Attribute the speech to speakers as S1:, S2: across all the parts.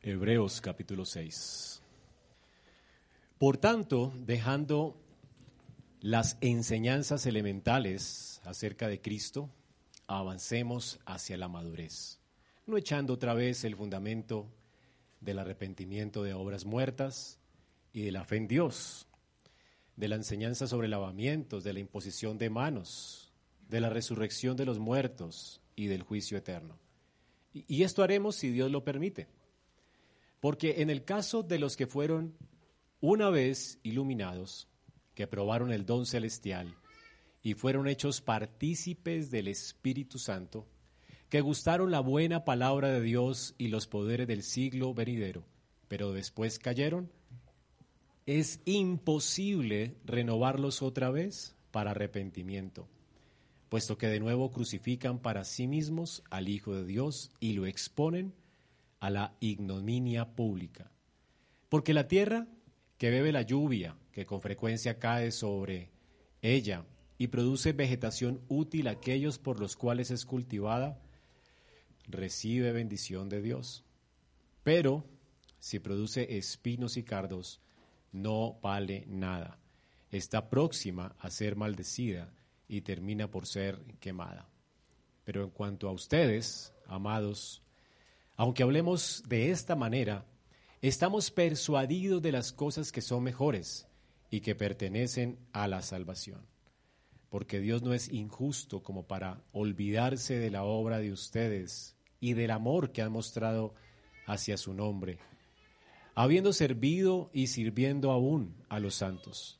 S1: Hebreos capítulo 6. Por tanto, dejando las enseñanzas elementales acerca de Cristo, avancemos hacia la madurez, no echando otra vez el fundamento del arrepentimiento de obras muertas y de la fe en Dios, de la enseñanza sobre lavamientos, de la imposición de manos, de la resurrección de los muertos y del juicio eterno. Y esto haremos si Dios lo permite. Porque en el caso de los que fueron una vez iluminados, que probaron el don celestial y fueron hechos partícipes del Espíritu Santo, que gustaron la buena palabra de Dios y los poderes del siglo venidero, pero después cayeron, es imposible renovarlos otra vez para arrepentimiento, puesto que de nuevo crucifican para sí mismos al Hijo de Dios y lo exponen a la ignominia pública. Porque la tierra que bebe la lluvia que con frecuencia cae sobre ella y produce vegetación útil a aquellos por los cuales es cultivada, recibe bendición de Dios. Pero si produce espinos y cardos, no vale nada. Está próxima a ser maldecida y termina por ser quemada. Pero en cuanto a ustedes, amados, aunque hablemos de esta manera, estamos persuadidos de las cosas que son mejores y que pertenecen a la salvación. Porque Dios no es injusto como para olvidarse de la obra de ustedes y del amor que han mostrado hacia su nombre, habiendo servido y sirviendo aún a los santos.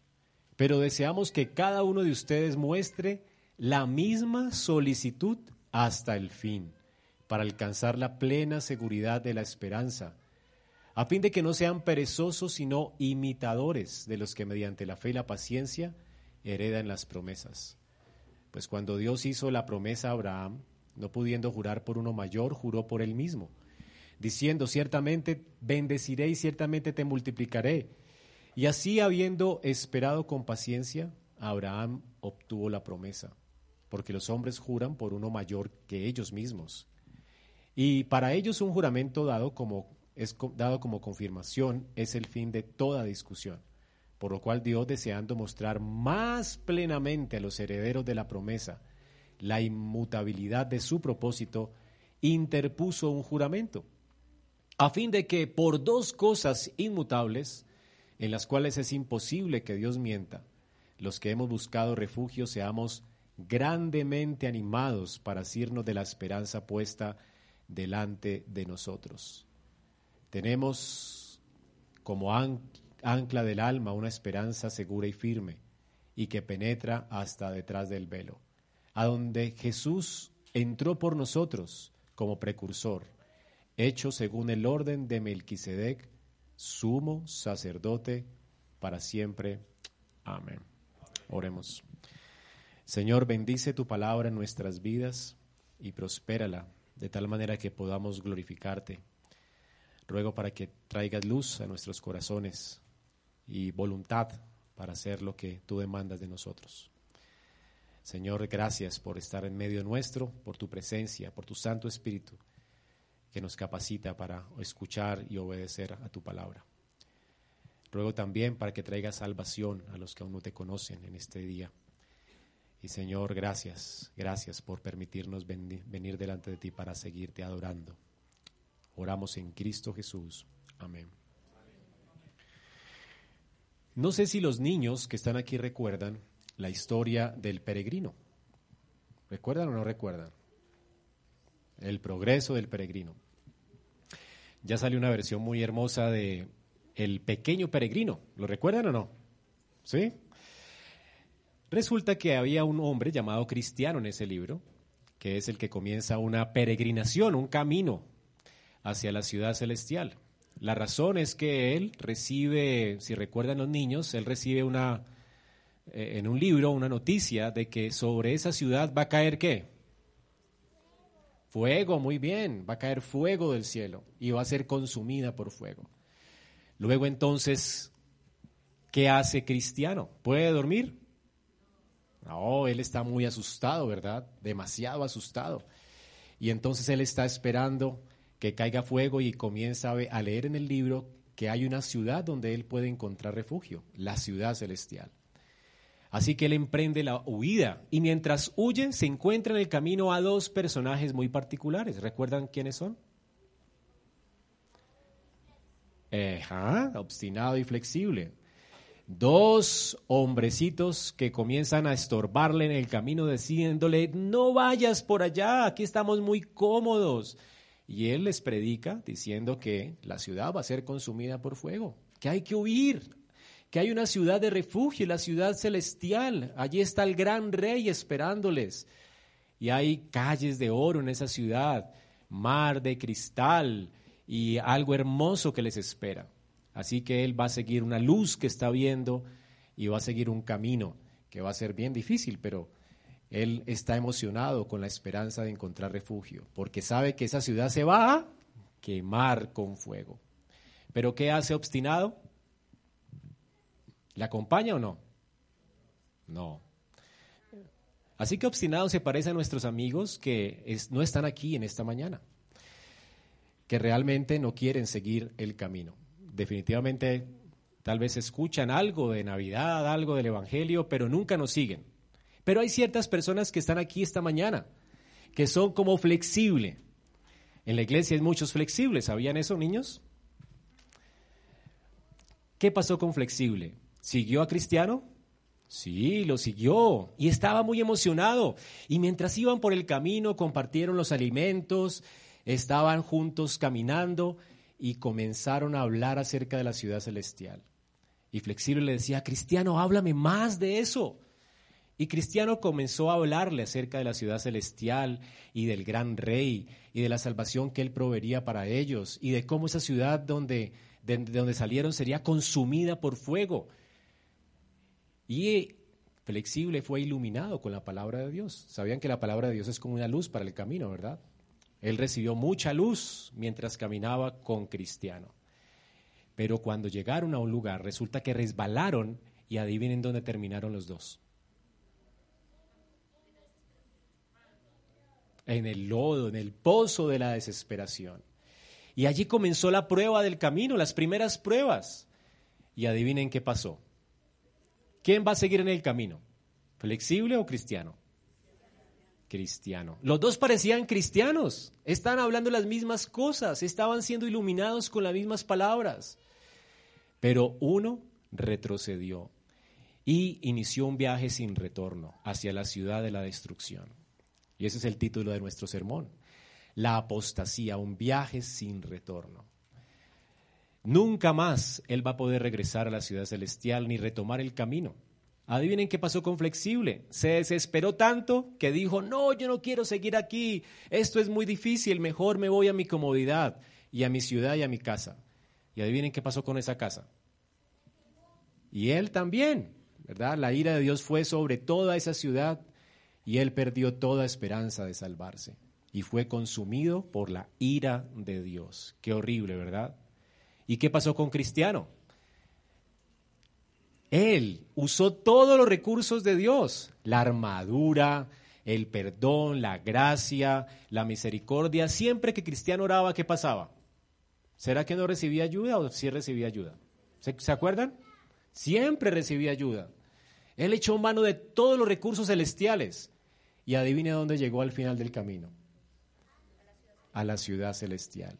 S1: Pero deseamos que cada uno de ustedes muestre la misma solicitud hasta el fin para alcanzar la plena seguridad de la esperanza, a fin de que no sean perezosos, sino imitadores de los que mediante la fe y la paciencia heredan las promesas. Pues cuando Dios hizo la promesa a Abraham, no pudiendo jurar por uno mayor, juró por él mismo, diciendo, ciertamente bendeciré y ciertamente te multiplicaré. Y así, habiendo esperado con paciencia, Abraham obtuvo la promesa, porque los hombres juran por uno mayor que ellos mismos y para ellos un juramento dado como, es dado como confirmación es el fin de toda discusión. Por lo cual Dios, deseando mostrar más plenamente a los herederos de la promesa la inmutabilidad de su propósito, interpuso un juramento, a fin de que por dos cosas inmutables, en las cuales es imposible que Dios mienta, los que hemos buscado refugio seamos grandemente animados para asirnos de la esperanza puesta delante de nosotros. Tenemos como ancla del alma una esperanza segura y firme y que penetra hasta detrás del velo, a donde Jesús entró por nosotros como precursor, hecho según el orden de Melquisedec, sumo sacerdote para siempre. Amén. Oremos. Señor, bendice tu palabra en nuestras vidas y prospérala de tal manera que podamos glorificarte. Ruego para que traigas luz a nuestros corazones y voluntad para hacer lo que tú demandas de nosotros. Señor, gracias por estar en medio nuestro, por tu presencia, por tu Santo Espíritu que nos capacita para escuchar y obedecer a tu palabra. Ruego también para que traigas salvación a los que aún no te conocen en este día. Y Señor, gracias, gracias por permitirnos venir delante de ti para seguirte adorando. Oramos en Cristo Jesús. Amén. No sé si los niños que están aquí recuerdan la historia del peregrino. ¿Recuerdan o no recuerdan? El progreso del peregrino. Ya salió una versión muy hermosa de El pequeño peregrino. ¿Lo recuerdan o no? ¿Sí? Resulta que había un hombre llamado Cristiano en ese libro, que es el que comienza una peregrinación, un camino hacia la ciudad celestial. La razón es que él recibe, si recuerdan los niños, él recibe una, eh, en un libro una noticia de que sobre esa ciudad va a caer qué? Fuego, muy bien, va a caer fuego del cielo y va a ser consumida por fuego. Luego entonces, ¿qué hace Cristiano? ¿Puede dormir? No, él está muy asustado, ¿verdad? Demasiado asustado. Y entonces él está esperando que caiga fuego y comienza a leer en el libro que hay una ciudad donde él puede encontrar refugio, la ciudad celestial. Así que él emprende la huida y mientras huye se encuentra en el camino a dos personajes muy particulares. ¿Recuerdan quiénes son? Ajá, obstinado y flexible. Dos hombrecitos que comienzan a estorbarle en el camino diciéndole, no vayas por allá, aquí estamos muy cómodos. Y él les predica diciendo que la ciudad va a ser consumida por fuego, que hay que huir, que hay una ciudad de refugio, la ciudad celestial. Allí está el gran rey esperándoles. Y hay calles de oro en esa ciudad, mar de cristal y algo hermoso que les espera. Así que él va a seguir una luz que está viendo y va a seguir un camino que va a ser bien difícil, pero él está emocionado con la esperanza de encontrar refugio, porque sabe que esa ciudad se va a quemar con fuego. Pero ¿qué hace obstinado? ¿Le acompaña o no? No. Así que obstinado se parece a nuestros amigos que no están aquí en esta mañana, que realmente no quieren seguir el camino. Definitivamente tal vez escuchan algo de Navidad, algo del Evangelio, pero nunca nos siguen. Pero hay ciertas personas que están aquí esta mañana, que son como flexible. En la iglesia hay muchos flexibles, ¿sabían eso, niños? ¿Qué pasó con flexible? ¿Siguió a Cristiano? Sí, lo siguió y estaba muy emocionado. Y mientras iban por el camino, compartieron los alimentos, estaban juntos caminando y comenzaron a hablar acerca de la ciudad celestial. Y Flexible le decía, Cristiano, háblame más de eso. Y Cristiano comenzó a hablarle acerca de la ciudad celestial y del gran rey y de la salvación que él proveería para ellos y de cómo esa ciudad donde, de donde salieron sería consumida por fuego y flexible fue iluminado con la palabra de Dios. Sabían que la palabra de Dios es como una luz para el camino, ¿verdad? Él recibió mucha luz mientras caminaba con Cristiano. Pero cuando llegaron a un lugar, resulta que resbalaron y adivinen dónde terminaron los dos. En el lodo, en el pozo de la desesperación. Y allí comenzó la prueba del camino, las primeras pruebas. Y adivinen qué pasó. ¿Quién va a seguir en el camino? ¿Flexible o cristiano? Cristiano. Los dos parecían cristianos, estaban hablando las mismas cosas, estaban siendo iluminados con las mismas palabras. Pero uno retrocedió y inició un viaje sin retorno hacia la ciudad de la destrucción. Y ese es el título de nuestro sermón. La apostasía, un viaje sin retorno. Nunca más él va a poder regresar a la ciudad celestial ni retomar el camino. Adivinen qué pasó con Flexible. Se desesperó tanto que dijo, no, yo no quiero seguir aquí, esto es muy difícil, mejor me voy a mi comodidad y a mi ciudad y a mi casa. Y adivinen qué pasó con esa casa. Y él también, ¿verdad? La ira de Dios fue sobre toda esa ciudad y él perdió toda esperanza de salvarse y fue consumido por la ira de Dios. Qué horrible, ¿verdad? ¿Y qué pasó con Cristiano? Él usó todos los recursos de Dios, la armadura, el perdón, la gracia, la misericordia. Siempre que Cristiano oraba, ¿qué pasaba? ¿Será que no recibía ayuda o sí recibía ayuda? ¿Se, ¿Se, acuerdan? Siempre recibía ayuda. Él echó mano de todos los recursos celestiales. Y adivine dónde llegó al final del camino. A la ciudad celestial.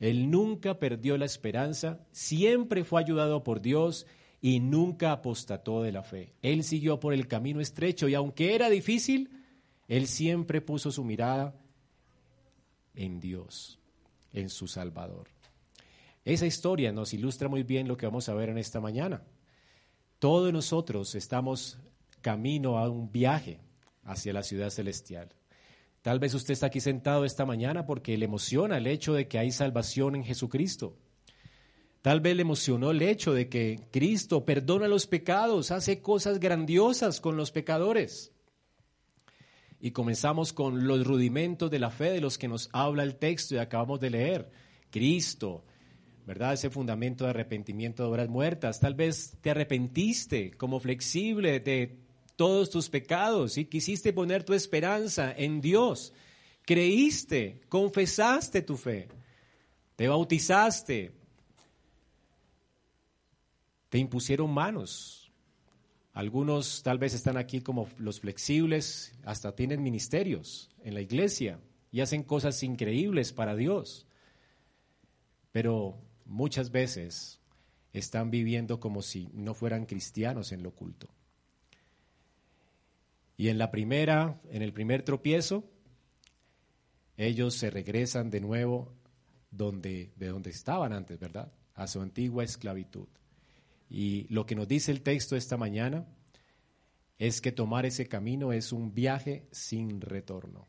S1: Él nunca perdió la esperanza, siempre fue ayudado por Dios y nunca apostató de la fe. Él siguió por el camino estrecho y aunque era difícil, él siempre puso su mirada en Dios, en su Salvador. Esa historia nos ilustra muy bien lo que vamos a ver en esta mañana. Todos nosotros estamos camino a un viaje hacia la ciudad celestial. Tal vez usted está aquí sentado esta mañana porque le emociona el hecho de que hay salvación en Jesucristo. Tal vez le emocionó el hecho de que Cristo perdona los pecados, hace cosas grandiosas con los pecadores. Y comenzamos con los rudimentos de la fe de los que nos habla el texto y acabamos de leer. Cristo, ¿verdad? Ese fundamento de arrepentimiento de obras muertas. Tal vez te arrepentiste como flexible de todos tus pecados y quisiste poner tu esperanza en Dios. Creíste, confesaste tu fe. te bautizaste, te impusieron manos. Algunos tal vez están aquí como los flexibles, hasta tienen ministerios en la iglesia y hacen cosas increíbles para Dios. Pero muchas veces están viviendo como si no fueran cristianos en lo oculto. Y en la primera, en el primer tropiezo, ellos se regresan de nuevo donde, de donde estaban antes, ¿verdad? A su antigua esclavitud. Y lo que nos dice el texto esta mañana es que tomar ese camino es un viaje sin retorno.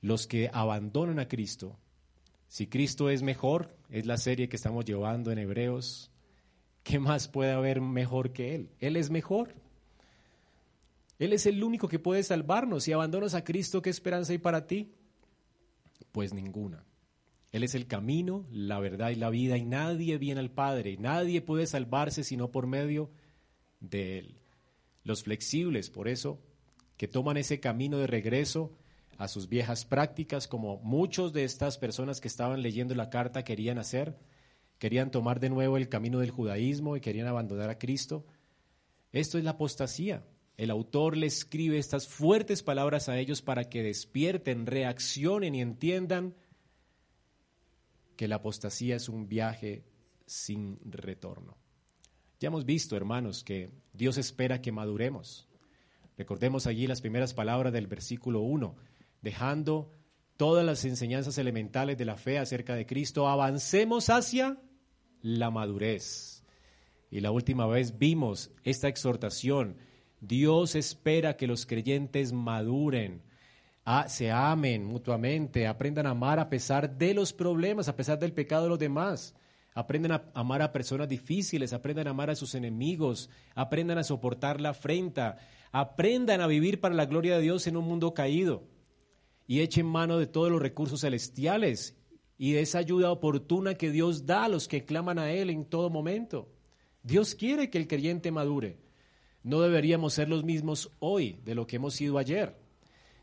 S1: Los que abandonan a Cristo, si Cristo es mejor, es la serie que estamos llevando en Hebreos, ¿qué más puede haber mejor que Él? Él es mejor. Él es el único que puede salvarnos. Si abandonas a Cristo, ¿qué esperanza hay para ti? Pues ninguna. Él es el camino, la verdad y la vida, y nadie viene al Padre, nadie puede salvarse sino por medio de Él. Los flexibles, por eso, que toman ese camino de regreso a sus viejas prácticas, como muchos de estas personas que estaban leyendo la carta querían hacer, querían tomar de nuevo el camino del judaísmo y querían abandonar a Cristo. Esto es la apostasía. El autor le escribe estas fuertes palabras a ellos para que despierten, reaccionen y entiendan que la apostasía es un viaje sin retorno. Ya hemos visto, hermanos, que Dios espera que maduremos. Recordemos allí las primeras palabras del versículo 1, dejando todas las enseñanzas elementales de la fe acerca de Cristo, avancemos hacia la madurez. Y la última vez vimos esta exhortación Dios espera que los creyentes maduren, se amen mutuamente, aprendan a amar a pesar de los problemas, a pesar del pecado de los demás. Aprendan a amar a personas difíciles, aprendan a amar a sus enemigos, aprendan a soportar la afrenta, aprendan a vivir para la gloria de Dios en un mundo caído y echen mano de todos los recursos celestiales y de esa ayuda oportuna que Dios da a los que claman a Él en todo momento. Dios quiere que el creyente madure. No deberíamos ser los mismos hoy de lo que hemos sido ayer.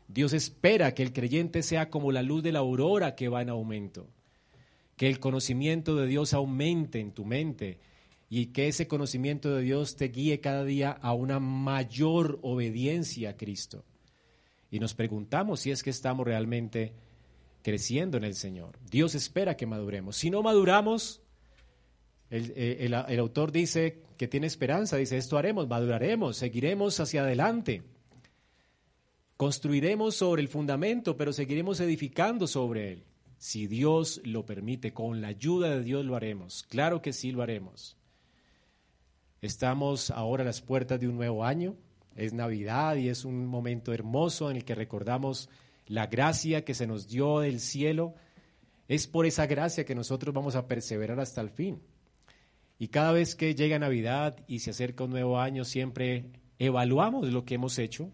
S1: Dios espera que el creyente sea como la luz de la aurora que va en aumento, que el conocimiento de Dios aumente en tu mente y que ese conocimiento de Dios te guíe cada día a una mayor obediencia a Cristo. Y nos preguntamos si es que estamos realmente creciendo en el Señor. Dios espera que maduremos. Si no maduramos, eh, el, autor dice que tiene esperanza, dice, esto haremos, maduraremos, seguiremos hacia adelante. Construiremos sobre el fundamento, pero seguiremos edificando sobre él. Si Dios lo permite, con la ayuda de Dios lo haremos. Claro que sí lo haremos. Estamos ahora a las puertas de un nuevo año. Es Navidad y es un momento hermoso en el que recordamos la gracia que se nos dio del cielo. Es por esa gracia que nosotros vamos a perseverar hasta el fin. Y cada vez que llega Navidad y se acerca un nuevo año, siempre evaluamos lo que hemos hecho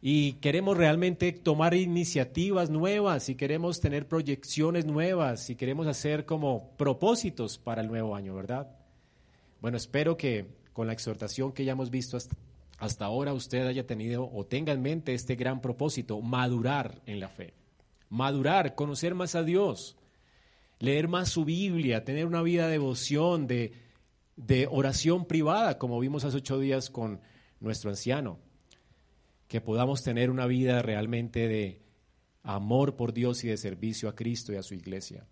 S1: y queremos realmente tomar iniciativas nuevas y queremos tener proyecciones nuevas y queremos hacer como propósitos para el nuevo año, ¿verdad? Bueno, espero que con la exhortación que ya hemos visto hasta, hasta ahora usted haya tenido o tenga en mente este gran propósito, madurar en la fe, madurar, conocer más a Dios leer más su Biblia, tener una vida de devoción, de, de oración privada, como vimos hace ocho días con nuestro anciano. Que podamos tener una vida realmente de amor por Dios y de servicio a Cristo y a su iglesia.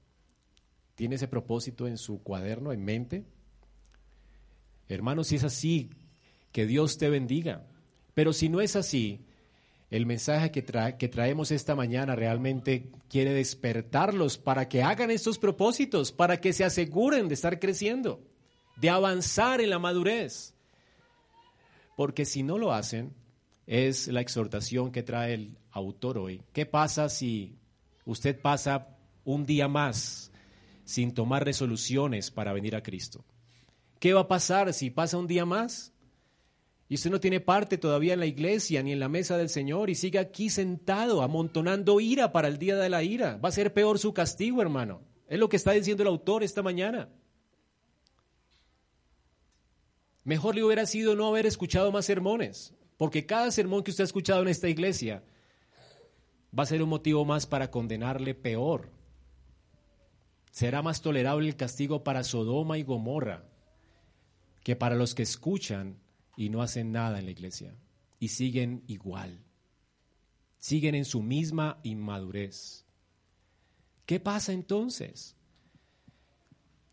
S1: ¿Tiene ese propósito en su cuaderno, en mente? Hermanos, si es así, que Dios te bendiga. Pero si no es así, el mensaje que, que traemos esta mañana realmente quiere despertarlos para que hagan estos propósitos, para que se aseguren de estar creciendo, de avanzar en la madurez. Porque si no lo hacen, es la exhortación que trae el autor hoy. ¿Qué pasa si usted pasa un día más sin tomar resoluciones para venir a Cristo? ¿Qué va a pasar si pasa un día más y usted no tiene parte todavía en la iglesia ni en la mesa del Señor y sigue aquí sentado amontonando ira para el día de la ira. Va a ser peor su castigo, hermano. Es lo que está diciendo el autor esta mañana. Mejor le hubiera sido no haber escuchado más sermones, porque cada sermón que usted ha escuchado en esta iglesia va a ser un motivo más para condenarle peor. Será más tolerable el castigo para Sodoma y Gomorra que para los que escuchan y no hacen nada en la iglesia y siguen igual. Siguen en su misma inmadurez. ¿Qué pasa entonces?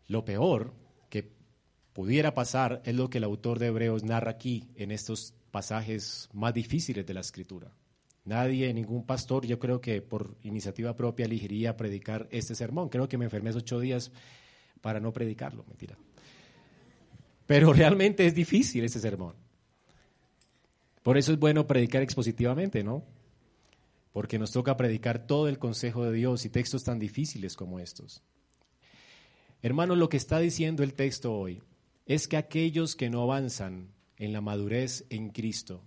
S1: Lo peor que pudiera pasar es lo que el autor de Hebreos narra aquí en estos pasajes más difíciles de la escritura. Nadie, ningún pastor, yo creo que por iniciativa propia elegiría predicar este sermón. Creo que me enfermé esos ocho días para no predicarlo, mentira. Pero realmente es difícil ese sermón. Por eso es bueno predicar expositivamente, ¿no? Porque nos toca predicar todo el consejo de Dios y textos tan difíciles como estos. Hermanos, lo que está diciendo el texto hoy es que aquellos que no avanzan en la madurez en Cristo,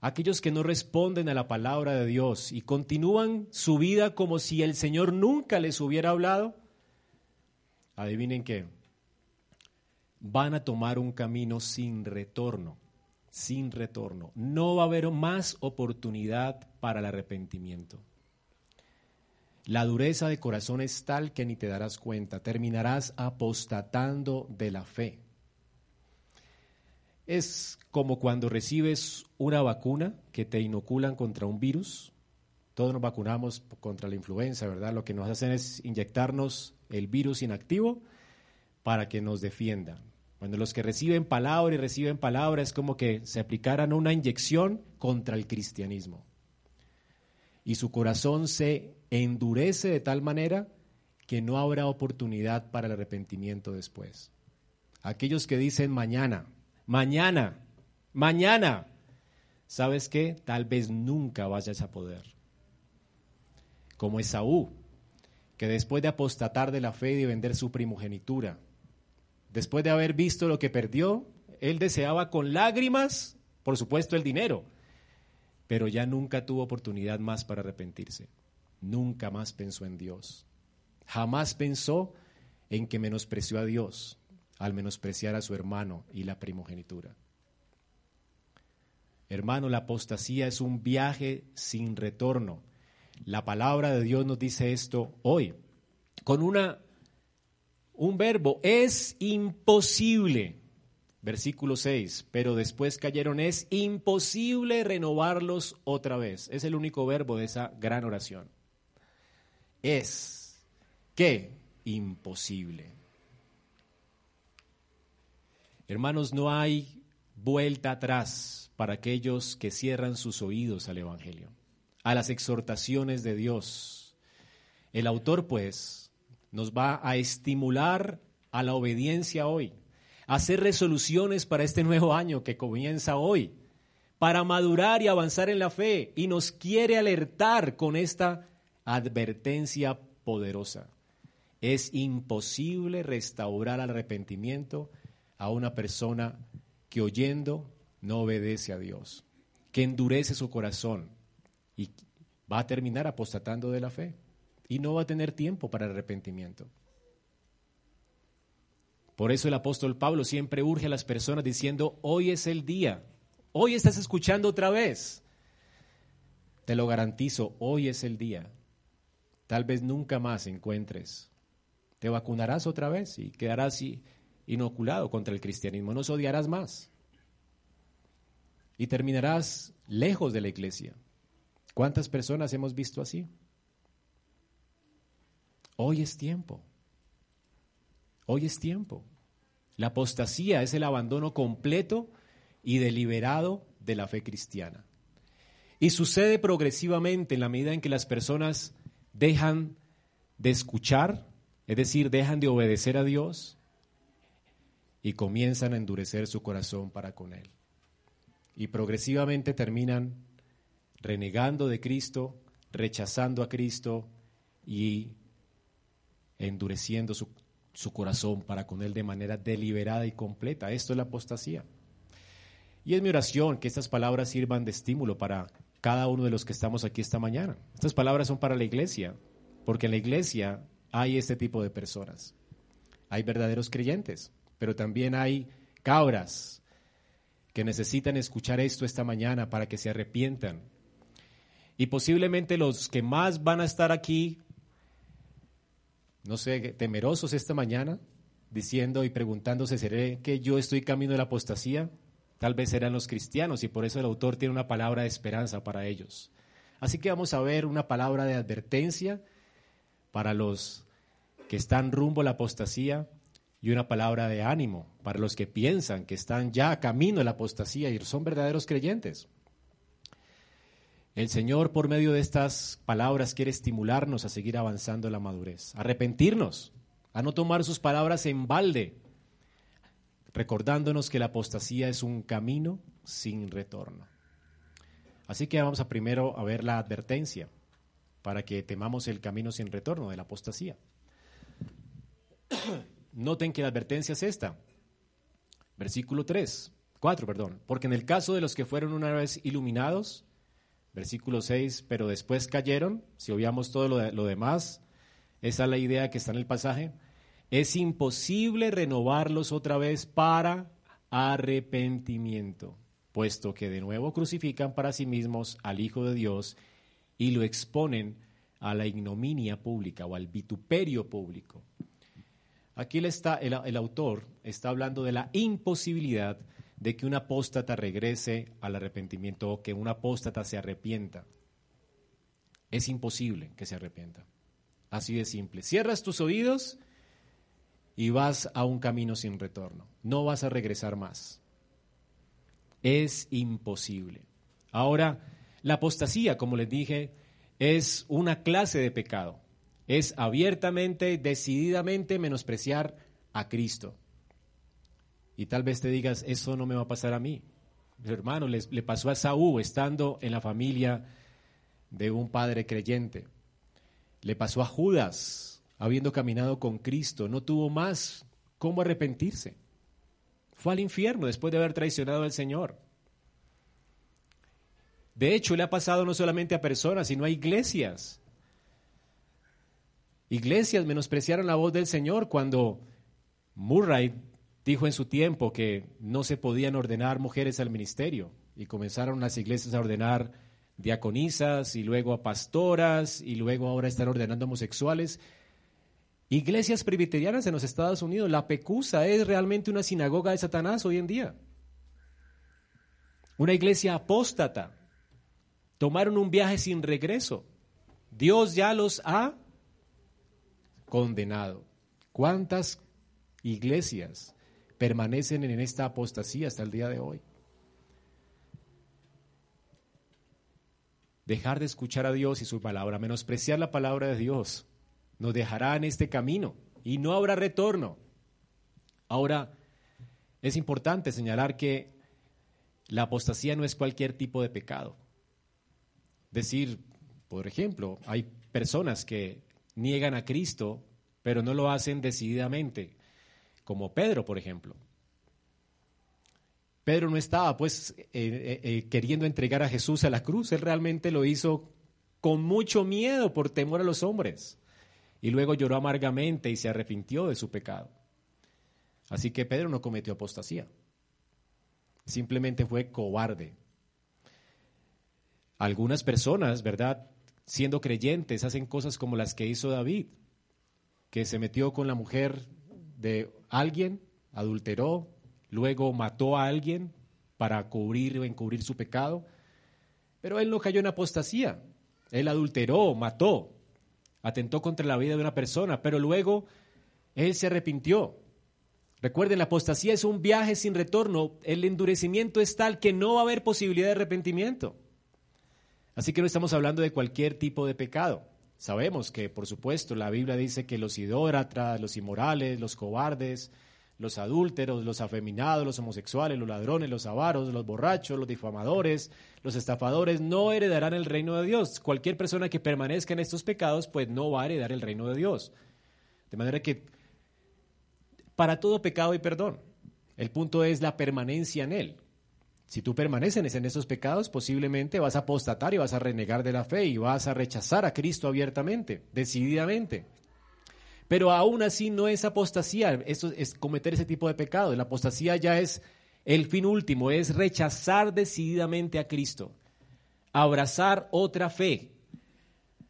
S1: aquellos que no responden a la palabra de Dios y continúan su vida como si el Señor nunca les hubiera hablado, adivinen qué, van a tomar un camino sin retorno, sin retorno. No va a haber más oportunidad para el arrepentimiento. La dureza de corazón es tal que ni te darás cuenta, terminarás apostatando de la fe. Es como cuando recibes una vacuna que te inoculan contra un virus. Todos nos vacunamos contra la influenza, ¿verdad? Lo que nos hacen es inyectarnos el virus inactivo para que nos defiendan. Cuando los que reciben palabra y reciben palabra es como que se aplicaran una inyección contra el cristianismo. Y su corazón se endurece de tal manera que no habrá oportunidad para el arrepentimiento después. Aquellos que dicen mañana, mañana, mañana, ¿sabes qué? Tal vez nunca vayas a poder. Como Esaú, que después de apostatar de la fe y de vender su primogenitura, Después de haber visto lo que perdió, él deseaba con lágrimas, por supuesto, el dinero, pero ya nunca tuvo oportunidad más para arrepentirse. Nunca más pensó en Dios. Jamás pensó en que menospreció a Dios al menospreciar a su hermano y la primogenitura. Hermano, la apostasía es un viaje sin retorno. La palabra de Dios nos dice esto hoy, con una un verbo, es imposible. Versículo 6, pero después cayeron, es imposible renovarlos otra vez. Es el único verbo de esa gran oración. Es, ¿qué? Imposible. Hermanos, no hay vuelta atrás para aquellos que cierran sus oídos al Evangelio, a las exhortaciones de Dios. El autor, pues, nos va a estimular a la obediencia hoy, a hacer resoluciones para este nuevo año que comienza hoy, para madurar y avanzar en la fe, y nos quiere alertar con esta advertencia poderosa. Es imposible restaurar al arrepentimiento a una persona que oyendo no obedece a Dios, que endurece su corazón y va a terminar apostatando de la fe y no va a tener tiempo para arrepentimiento. Por eso el apóstol Pablo siempre urge a las personas diciendo, hoy es el día, hoy estás escuchando otra vez. Te lo garantizo, hoy es el día. Tal vez nunca más encuentres. Te vacunarás otra vez y quedarás inoculado contra el cristianismo, nos odiarás más. Y terminarás lejos de la iglesia. ¿Cuántas personas hemos visto así? Hoy es tiempo. Hoy es tiempo. La apostasía es el abandono completo y deliberado de la fe cristiana. Y sucede progresivamente en la medida en que las personas dejan de escuchar, es decir, dejan de obedecer a Dios y comienzan a endurecer su corazón para con Él. Y progresivamente terminan renegando de Cristo, rechazando a Cristo y endureciendo su, corazón para con Él de manera deliberada y completa. Esto es la apostasía. Y es mi oración que estas palabras sirvan de estímulo para cada uno de los que estamos aquí esta mañana. Estas palabras son para la iglesia, porque en la iglesia hay este tipo de personas. Hay verdaderos creyentes, pero también hay cabras que necesitan escuchar esto esta mañana para que se arrepientan. Y posiblemente los que más van a estar aquí no sé, temerosos esta mañana, diciendo y preguntándose, ¿seré que yo estoy camino de la apostasía? Tal vez serán los cristianos y por eso el autor tiene una palabra de esperanza para ellos. Así que vamos a ver una palabra de advertencia para los que están rumbo a la apostasía y una palabra de ánimo para los que piensan que están ya camino a la apostasía y son verdaderos creyentes. El Señor, por medio de estas palabras, quiere estimularnos a seguir avanzando en la madurez, a arrepentirnos, a no tomar sus palabras en balde, recordándonos que la apostasía es un camino sin retorno. Así que vamos a primero a ver la advertencia para que temamos el camino sin retorno de la apostasía. Noten que la advertencia es esta. Versículo 3, 4, perdón. Porque en el caso de los que fueron una vez iluminados, versículo 6, pero después cayeron, si obviamos todo lo, lo demás, esa es la idea que está en el pasaje, es imposible renovarlos otra vez para arrepentimiento, puesto que de nuevo crucifican para sí mismos al Hijo de Dios y lo exponen a la ignominia pública o al vituperio público. Aquí está, el, el autor está hablando de la imposibilidad de que un apóstata regrese al arrepentimiento o que un apóstata se arrepienta. Es imposible que se arrepienta. Así de simple. Cierras tus oídos y vas a un camino sin retorno. No vas a regresar más. Es imposible. Ahora, la apostasía, como les dije, es una clase de pecado. Es abiertamente, decididamente menospreciar a Cristo. Y tal vez te digas, eso no me va a pasar a mí. hermano, le, pasó a Saúl estando en la familia de un padre creyente. Le pasó a Judas, habiendo caminado con Cristo. No tuvo más cómo arrepentirse. Fue al infierno después de haber traicionado al Señor. De hecho, le ha pasado no solamente a personas, sino a iglesias. Iglesias menospreciaron la voz del Señor cuando Murray dijo en su tiempo que no se podían ordenar mujeres al ministerio y comenzaron las iglesias a ordenar diaconisas y luego a pastoras y luego ahora están ordenando homosexuales. Iglesias presbiterianas en los Estados Unidos, la Pecusa es realmente una sinagoga de Satanás hoy en día. Una iglesia apóstata. Tomaron un viaje sin regreso. Dios ya los ha condenado. ¿Cuántas iglesias permanecen en esta apostasía hasta el día de hoy. Dejar de escuchar a Dios y su palabra, menospreciar la palabra de Dios, nos dejará en este camino y no habrá retorno. Ahora, es importante señalar que la apostasía no es cualquier tipo de pecado. Decir, por ejemplo, hay personas que niegan a Cristo, pero no lo hacen decididamente como Pedro, por ejemplo. Pedro no estaba pues eh, eh, eh, queriendo entregar a Jesús a la cruz, él realmente lo hizo con mucho miedo por temor a los hombres. Y luego lloró amargamente y se arrepintió de su pecado. Así que Pedro no cometió apostasía. Simplemente fue cobarde. Algunas personas, ¿verdad? Siendo creyentes, hacen cosas como las que hizo David, que se metió con la mujer de alguien, adulteró, luego mató a alguien para cubrir o encubrir su pecado, pero él no cayó en apostasía. Él adulteró, mató, atentó contra la vida de una persona, pero luego él se arrepintió. Recuerden, la apostasía es un viaje sin retorno. El endurecimiento es tal que no va a haber posibilidad de arrepentimiento. Así que no estamos hablando de cualquier tipo de pecado. Sabemos que, por supuesto, la Biblia dice que los idólatras, los inmorales, los cobardes, los adúlteros, los afeminados, los homosexuales, los ladrones, los avaros, los borrachos, los difamadores, los estafadores, no heredarán el reino de Dios. Cualquier persona que permanezca en estos pecados, pues no va a heredar el reino de Dios. De manera que para todo pecado hay perdón. El punto es la permanencia en él. Si tú permaneces en esos pecados, posiblemente vas a apostatar y vas a renegar de la fe y vas a rechazar a Cristo abiertamente, decididamente. Pero aún así no es apostasía, eso es cometer ese tipo de pecado. La apostasía ya es el fin último, es rechazar decididamente a Cristo, abrazar otra fe,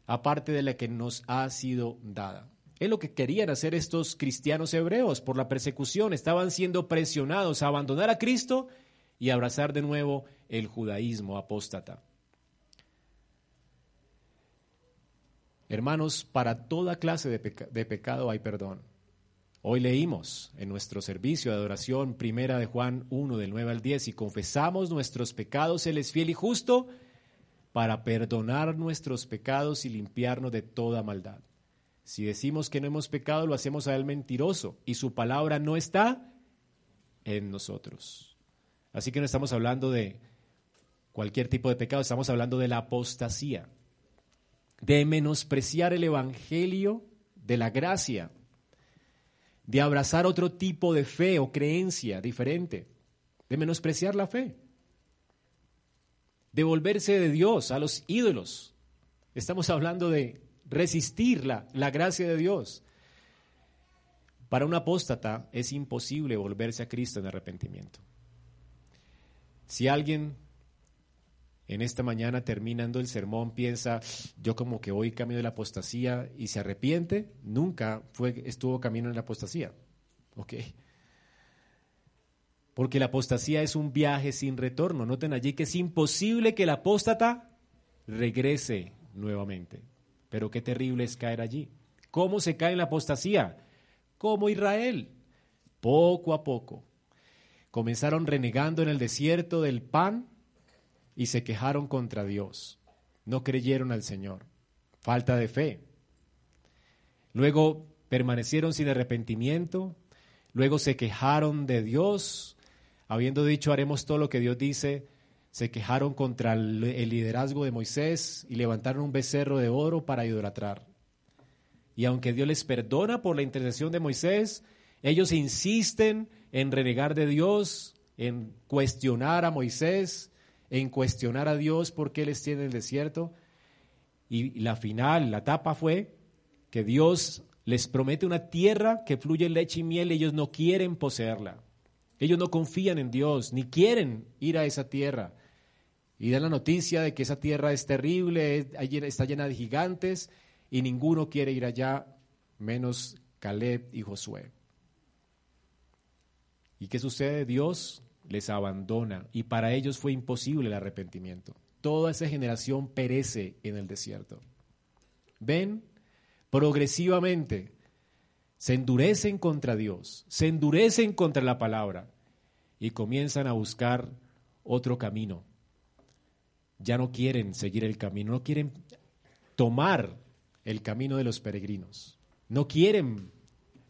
S1: aparte de la que nos ha sido dada. Es lo que querían hacer estos cristianos hebreos por la persecución. Estaban siendo presionados a abandonar a Cristo y abrazar de nuevo el judaísmo apóstata. Hermanos, para toda clase de, pecado hay perdón. Hoy leímos en nuestro servicio de adoración primera de Juan 1 del 9 al 10 y confesamos nuestros pecados, Él es fiel y justo para perdonar nuestros pecados y limpiarnos de toda maldad. Si decimos que no hemos pecado, lo hacemos a Él mentiroso y su palabra no está en nosotros. Así que no estamos hablando de cualquier tipo de pecado, estamos hablando de la apostasía, de menospreciar el Evangelio de la gracia, de abrazar otro tipo de fe o creencia diferente, de menospreciar la fe, de volverse de Dios a los ídolos. Estamos hablando de resistir la, gracia de Dios. Para un apóstata es imposible volverse a Cristo en arrepentimiento. Si alguien en esta mañana terminando el sermón piensa, yo como que voy camino de la apostasía y se arrepiente, nunca fue, estuvo camino en la apostasía. ¿Ok? Porque la apostasía es un viaje sin retorno. Noten allí que es imposible que el apóstata regrese nuevamente. Pero qué terrible es caer allí. ¿Cómo se cae en la apostasía? Como Israel, poco a poco. Comenzaron renegando en el desierto del pan y se quejaron contra Dios. No creyeron al Señor. Falta de fe. Luego permanecieron sin arrepentimiento. Luego se quejaron de Dios. Habiendo dicho haremos todo lo que Dios dice, se quejaron contra el liderazgo de Moisés y levantaron un becerro de oro para idolatrar. Y aunque Dios les perdona por la intercesión de Moisés, ellos insisten en renegar de Dios, en cuestionar a Moisés, en cuestionar a Dios por qué les tiene el desierto. Y la final, la etapa fue que Dios les promete una tierra que fluye leche y miel y ellos no quieren poseerla. Ellos no confían en Dios, ni quieren ir a esa tierra y dan la noticia de que esa tierra es terrible, está llena de gigantes y ninguno quiere ir allá, menos Caleb y Josué. ¿Y qué sucede? Dios les abandona y para ellos fue imposible el arrepentimiento. Toda esa generación perece en el desierto. ¿Ven? Progresivamente se endurecen contra Dios, se endurecen contra la palabra y comienzan a buscar otro camino ya no quieren seguir el camino, no quieren tomar el camino de los peregrinos, no quieren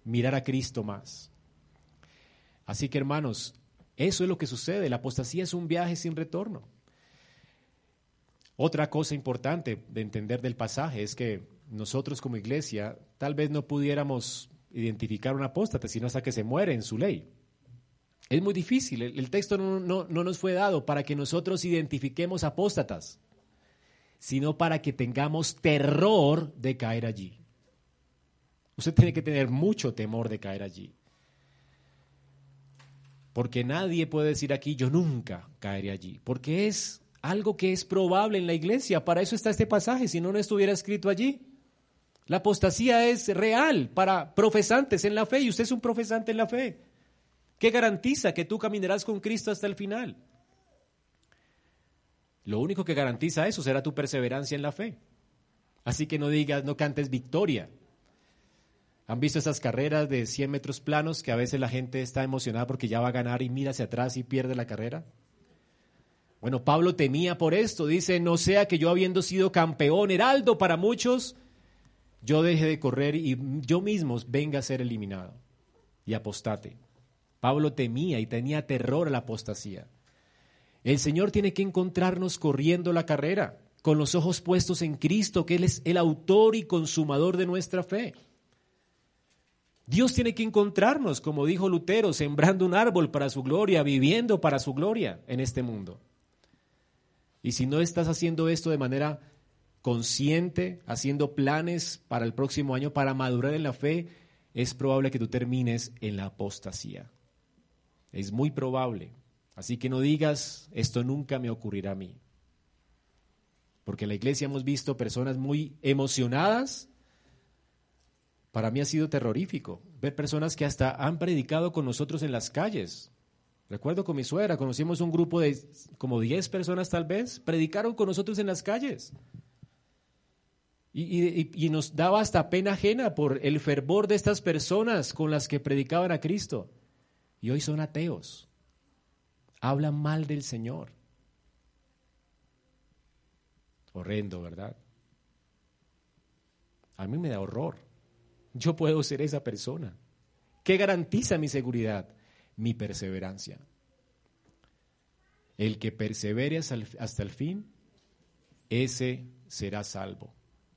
S1: mirar a Cristo más. Así que hermanos, eso es lo que sucede, la apostasía es un viaje sin retorno. Otra cosa importante de entender del pasaje es que nosotros como iglesia tal vez no pudiéramos identificar un apóstata sino hasta que se muere en su ley. Es muy difícil, el, texto no, no, nos fue dado para que nosotros identifiquemos apóstatas, sino para que tengamos terror de caer allí. Usted tiene que tener mucho temor de caer allí. Porque nadie puede decir aquí, yo nunca caeré allí, porque es algo que es probable en la iglesia. Para eso está este pasaje, si no, no estuviera escrito allí. La apostasía es real para profesantes en la fe y usted es un profesante en la fe. ¿Qué garantiza que tú caminarás con Cristo hasta el final? Lo único que garantiza eso será tu perseverancia en la fe. Así que no digas, no cantes victoria. ¿Han visto esas carreras de 100 metros planos que a veces la gente está emocionada porque ya va a ganar y mira hacia atrás y pierde la carrera? Bueno, Pablo temía por esto. Dice, no sea que yo habiendo sido campeón, heraldo para muchos, yo deje de correr y yo mismo venga a ser eliminado y apostate. Pablo temía y tenía terror a la apostasía. El Señor tiene que encontrarnos corriendo la carrera, con los ojos puestos en Cristo, que Él es el autor y consumador de nuestra fe. Dios tiene que encontrarnos, como dijo Lutero, sembrando un árbol para su gloria, viviendo para su gloria en este mundo. Y si no estás haciendo esto de manera consciente, haciendo planes para el próximo año para madurar en la fe, es probable que tú termines en la apostasía. Es muy probable. Así que no digas, esto nunca me ocurrirá a mí. Porque en la iglesia hemos visto personas muy emocionadas Para mí ha sido terrorífico ver personas que hasta han predicado con nosotros en las calles. Recuerdo con mi suegra, conocimos un grupo de como 10 personas tal vez, predicaron con nosotros en las calles. Y, y, nos daba hasta pena ajena por el fervor de estas personas con las que predicaban a Cristo. Y hoy son ateos. Hablan mal del Señor. Horrendo, ¿verdad? A mí me da horror. Yo puedo ser esa persona. ¿Qué garantiza mi seguridad? Mi perseverancia. El que persevere hasta el fin, ese será salvo.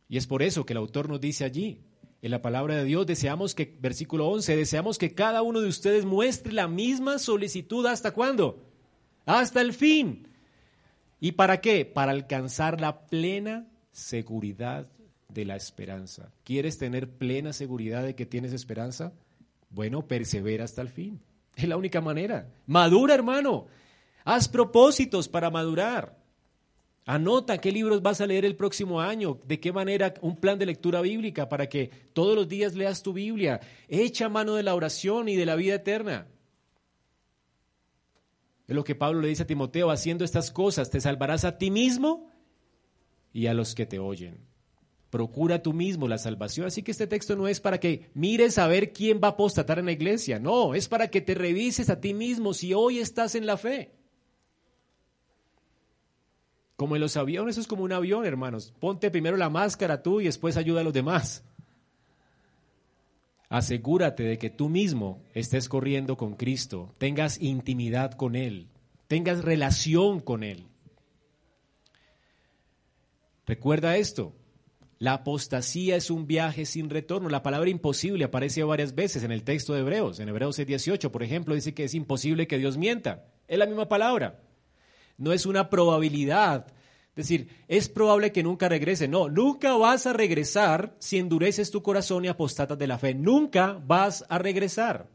S1: Y es por eso que el autor nos dice allí, en la palabra de Dios, deseamos que, versículo 11, deseamos que cada uno de ustedes muestre la misma solicitud hasta cuándo? Hasta el fin. ¿Y para qué? Para alcanzar la plena seguridad de la esperanza. ¿Quieres tener plena seguridad de que tienes esperanza? Bueno, persevera hasta el fin. Es la única manera. Madura, hermano. Haz propósitos para madurar. Anota qué libros vas a leer el próximo año, de qué manera un plan de lectura bíblica para que todos los días leas tu Biblia. Echa mano de la oración y de la vida eterna. Es lo que Pablo le dice a Timoteo, haciendo estas cosas te salvarás a ti mismo y a los que te oyen. Procura tú mismo la salvación. Así que este texto no es para que mires a ver quién va a apostatar en la iglesia. No, es para que te revises a ti mismo si hoy estás en la fe. Como en los aviones, eso es como un avión, hermanos. Ponte primero la máscara tú y después ayuda a los demás. Asegúrate de que tú mismo estés corriendo con Cristo, tengas intimidad con Él, tengas relación con Él. Recuerda esto, la apostasía es un viaje sin retorno. La palabra imposible aparece varias veces en el texto de Hebreos. En Hebreos 18, por ejemplo, dice que es imposible que Dios mienta. Es la misma palabra. No es una probabilidad. Es decir, es probable que nunca regrese. No, nunca vas a regresar si endureces tu corazón y apostatas de la fe. Nunca vas a regresar.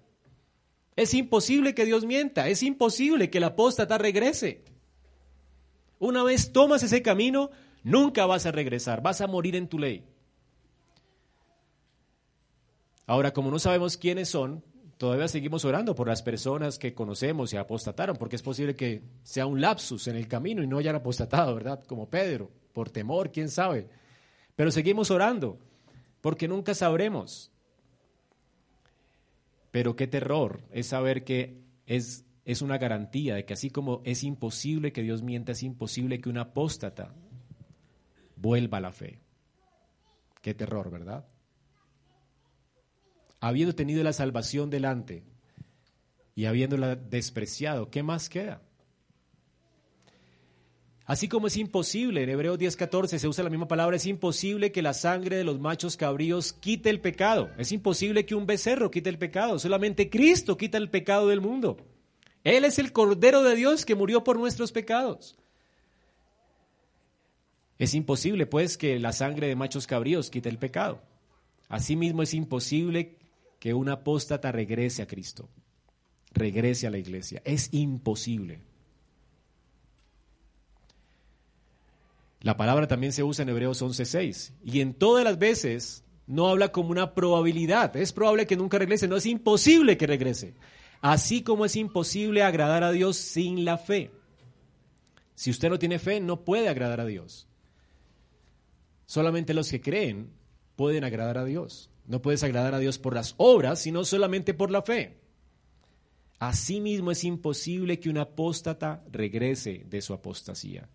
S1: Es imposible que Dios mienta. Es imposible que el apóstata regrese. Una vez tomas ese camino, Nunca vas a regresar, vas a morir en tu ley. Ahora, como no sabemos quiénes son, todavía seguimos orando por las personas que conocemos y apostataron, porque es posible que sea un lapsus en el camino y no hayan apostatado, ¿verdad? Como Pedro, por temor, quién sabe. Pero seguimos orando, porque nunca sabremos. Pero qué terror es saber que es, es una garantía de que así como es imposible que Dios mienta, es imposible que un apóstata vuelva la fe. Qué terror, ¿verdad? Habiendo tenido la salvación delante y habiéndola despreciado, ¿qué más queda? Así como es imposible, en Hebreos 10:14 se usa la misma palabra, es imposible que la sangre de los machos cabríos quite el pecado. Es imposible que un becerro quite el pecado. Solamente Cristo quita el pecado del mundo. Él es el Cordero de Dios que murió por nuestros pecados. Es imposible, pues, que la sangre de machos cabríos quite el pecado. Asimismo, es imposible que un apóstata regrese a Cristo, regrese a la iglesia. Es imposible. La palabra también se usa en Hebreos 11:6 y en todas las veces no habla como una probabilidad. Es probable que nunca regrese, no es imposible que regrese. Así como es imposible agradar a Dios sin la fe. Si usted no tiene fe, no puede agradar a Dios. Solamente los que creen pueden agradar a Dios. No puedes agradar a Dios por las obras, sino solamente por la fe. Asimismo es imposible que un apóstata regrese de su apostasía.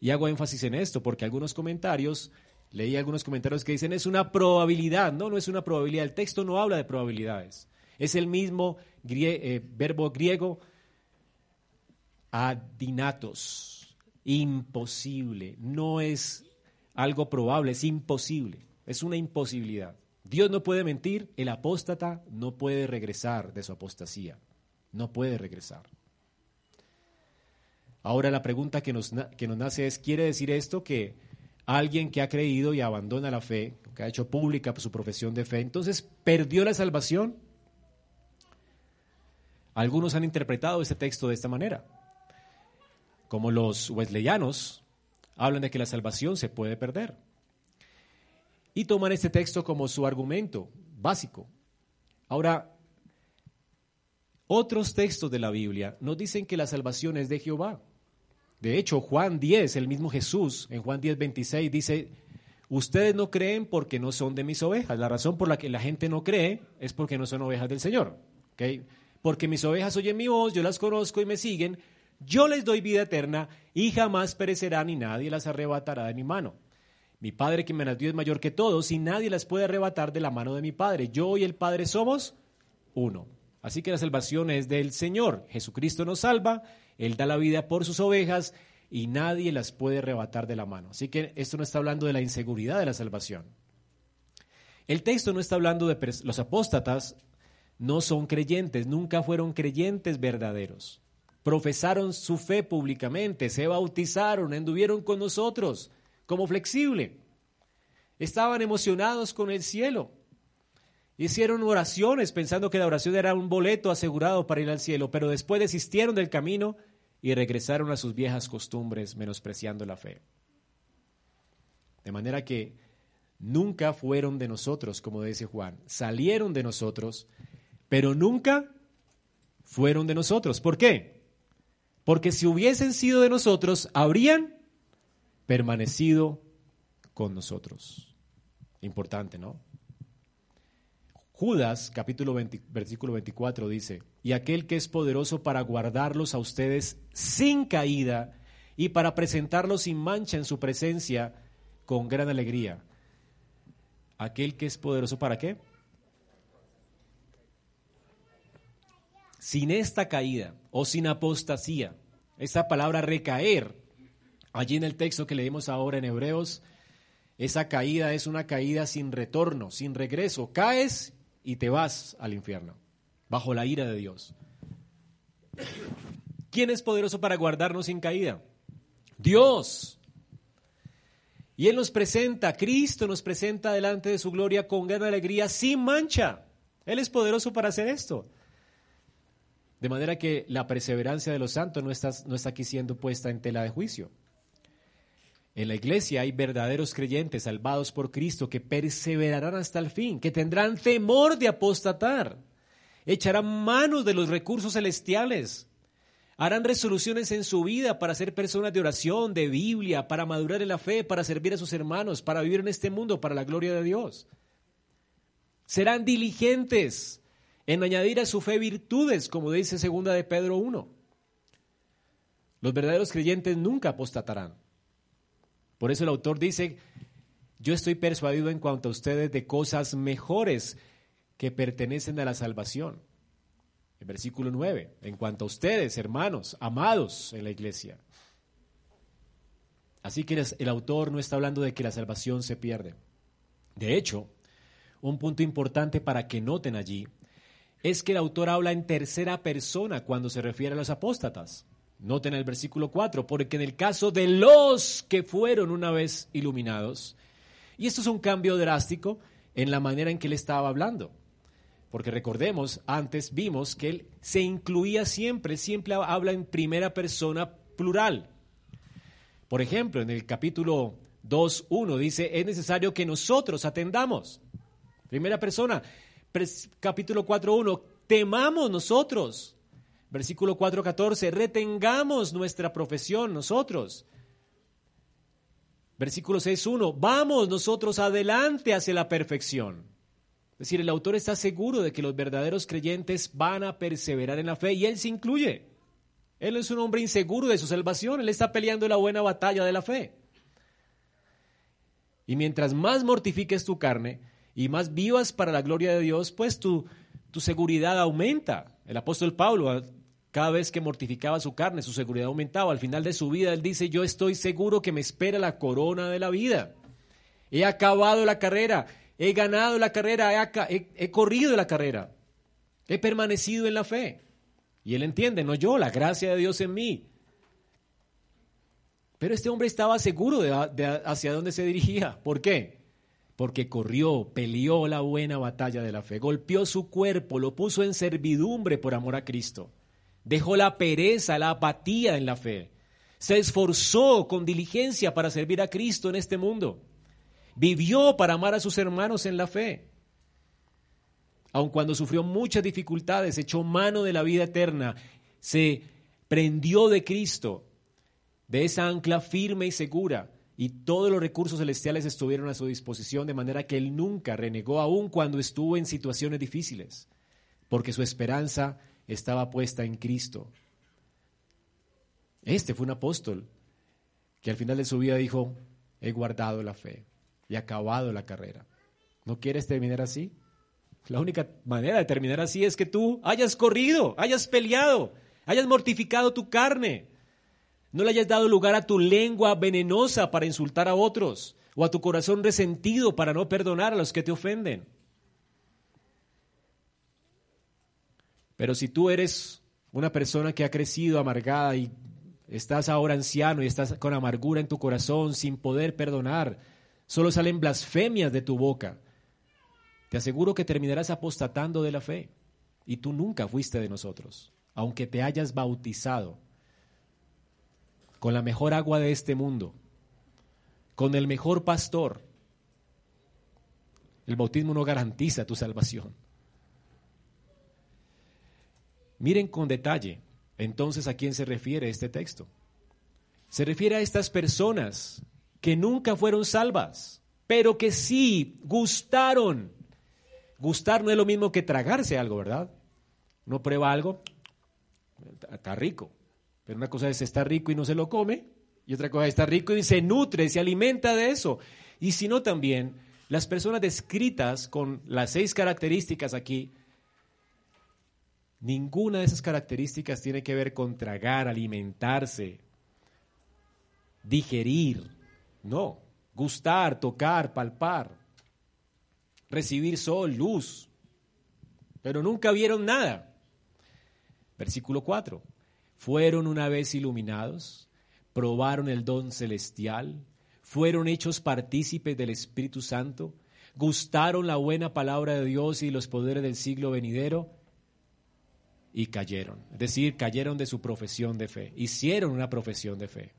S1: Y hago énfasis en esto porque algunos comentarios, leí algunos comentarios que dicen es una probabilidad. No, no es una probabilidad. El texto no habla de probabilidades. Es el mismo eh, verbo griego adinatos. Imposible. No es algo probable, es imposible, es una imposibilidad. Dios no puede mentir, el apóstata no puede regresar de su apostasía, no puede regresar. Ahora la pregunta que nos, que nos nace es, ¿quiere decir esto que alguien que ha creído y abandona la fe, que ha hecho pública su profesión de fe, entonces perdió la salvación? Algunos han interpretado este texto de esta manera, como los wesleyanos, hablan de que la salvación se puede perder. Y toman este texto como su argumento. básico. Ahora, otros textos de la Biblia nos dicen que la salvación es de Jehová. De hecho, Juan 10, el mismo Jesús, en Juan 10, 26, dice, ustedes no creen porque no son de mis ovejas. La razón por la que la gente no cree es porque no son ovejas del Señor. Porque mis ovejas oyen mi voz, yo las conozco y me siguen, yo les doy vida eterna y jamás perecerán y nadie las arrebatará de mi mano. Mi Padre que me las dio es mayor que todos y nadie las puede arrebatar de la mano de mi Padre. Yo y el Padre somos uno. Así que la salvación es del Señor. Jesucristo nos salva, Él da la vida por sus ovejas y nadie las puede arrebatar de la mano. Así que esto no está hablando de la inseguridad de la salvación. El texto no está hablando de los apóstatas, no son creyentes, nunca fueron creyentes verdaderos. Profesaron su fe públicamente, se bautizaron, anduvieron con nosotros como flexible. Estaban emocionados con el cielo Hicieron oraciones pensando que la oración era un boleto asegurado para ir al cielo, pero después desistieron del camino y regresaron a sus viejas costumbres menospreciando la fe. De manera que nunca fueron de nosotros, como dice Juan, salieron de nosotros, pero nunca fueron de nosotros. ¿Por qué? Porque si hubiesen sido de nosotros, habrían permanecido con nosotros. Importante, ¿no? Judas, capítulo 20, versículo 24, dice, y aquel que es poderoso para guardarlos a ustedes sin caída y para presentarlos sin mancha en su presencia con gran alegría. Aquel que es poderoso para qué? Sin esta caída o sin apostasía, esa palabra recaer, allí en el texto que leemos ahora en Hebreos, esa caída es una caída sin retorno, sin regreso. Caes y te vas al infierno, bajo la ira de Dios. ¿Quién es poderoso para guardarnos sin caída? Dios. Y Él nos presenta, Cristo nos presenta delante de su gloria con gran alegría, sin mancha. Él es poderoso para hacer esto. De manera que la perseverancia de los santos no está, no está aquí siendo puesta en tela de juicio. En la iglesia hay verdaderos creyentes salvados por Cristo que perseverarán hasta el fin, que tendrán temor de apostatar, echarán manos de los recursos celestiales, harán resoluciones en su vida para ser personas de oración, de Biblia, para madurar en la fe, para servir a sus hermanos, para vivir en este mundo, para la gloria de Dios. Serán diligentes en añadir a su fe virtudes, como dice segunda de Pedro 1. Los verdaderos creyentes nunca apostatarán. Por eso el autor dice, yo estoy persuadido en cuanto a ustedes de cosas mejores que pertenecen a la salvación. El versículo 9, en cuanto a ustedes, hermanos, amados en la iglesia. Así que el autor no está hablando de que la salvación se pierde. De hecho, un punto importante para que noten allí es que el autor habla en tercera persona cuando se refiere a los apóstatas. Noten el versículo 4, porque en el caso de los que fueron una vez iluminados, y esto es un cambio drástico en la manera en que él estaba hablando, porque recordemos, antes vimos que él se incluía siempre, siempre habla en primera persona plural. Por ejemplo, en el capítulo 2.1 dice, es necesario que nosotros atendamos. Primera persona. Capítulo 4.1, temamos nosotros Versículo 4.14, retengamos nuestra profesión nosotros. Versículo 6.1, vamos nosotros adelante hacia la perfección. Es decir, el autor está seguro de que los verdaderos creyentes van a perseverar en la fe y él se incluye. Él es un hombre inseguro de su salvación, él está peleando la buena batalla de la fe. Y mientras más mortifiques tu carne y más vivas para la gloria de Dios, pues tu, tu seguridad aumenta. El apóstol Pablo cada vez que mortificaba su carne, su seguridad aumentaba. Al final de su vida, él dice, yo estoy seguro que me espera la corona de la vida. He acabado la carrera, he ganado la carrera, he, he corrido la carrera, he permanecido en la fe. Y él entiende, no yo, la gracia de Dios en mí. Pero este hombre estaba seguro de, de, hacia dónde se dirigía. ¿Por qué? Porque corrió, peleó la buena batalla de la fe, golpeó su cuerpo, lo puso en servidumbre por amor a Cristo. Dejó la pereza, la apatía en la fe. Se esforzó con diligencia para servir a Cristo en este mundo. Vivió para amar a sus hermanos en la fe. aun cuando sufrió muchas dificultades, echó mano de la vida eterna, se prendió de Cristo, de esa ancla firme y segura, y todos los recursos celestiales estuvieron a su disposición, de manera que él nunca renegó aun cuando estuvo en situaciones difíciles, porque su esperanza estaba puesta en Cristo. Este fue un apóstol que al final de su vida dijo, he guardado la fe y acabado la carrera. ¿No quieres terminar así? La única manera de terminar así es que tú hayas corrido, hayas peleado, hayas mortificado tu carne, no le hayas dado lugar a tu lengua venenosa para insultar a otros o a tu corazón resentido para no perdonar a los que te ofenden. Pero si tú eres una persona que ha crecido amargada y estás ahora anciano y estás con amargura en tu corazón sin poder perdonar, solo salen blasfemias de tu boca, te aseguro que terminarás apostatando de la fe y tú nunca fuiste de nosotros, aunque te hayas bautizado con la mejor agua de este mundo, con el mejor pastor. El bautismo no garantiza tu salvación. Miren con detalle entonces a quién se refiere este texto. Se refiere a estas personas que nunca fueron salvas, pero que sí gustaron Gustar no es lo mismo que tragarse algo, ¿verdad? Uno prueba algo, está rico. Pero una cosa es estar rico y no se lo come, y otra cosa es estar rico y se nutre, se alimenta de eso. Y si no también, las personas descritas con las seis características aquí, ninguna de esas características tiene que ver con tragar, alimentarse, digerir. No, gustar, tocar, palpar recibir sol, luz, pero nunca vieron nada. Versículo 4. Fueron una vez iluminados, probaron el don celestial, fueron hechos partícipes del Espíritu Santo, gustaron la buena palabra de Dios y los poderes del siglo venidero y cayeron. Es decir, cayeron de su profesión de fe, hicieron una profesión de fe.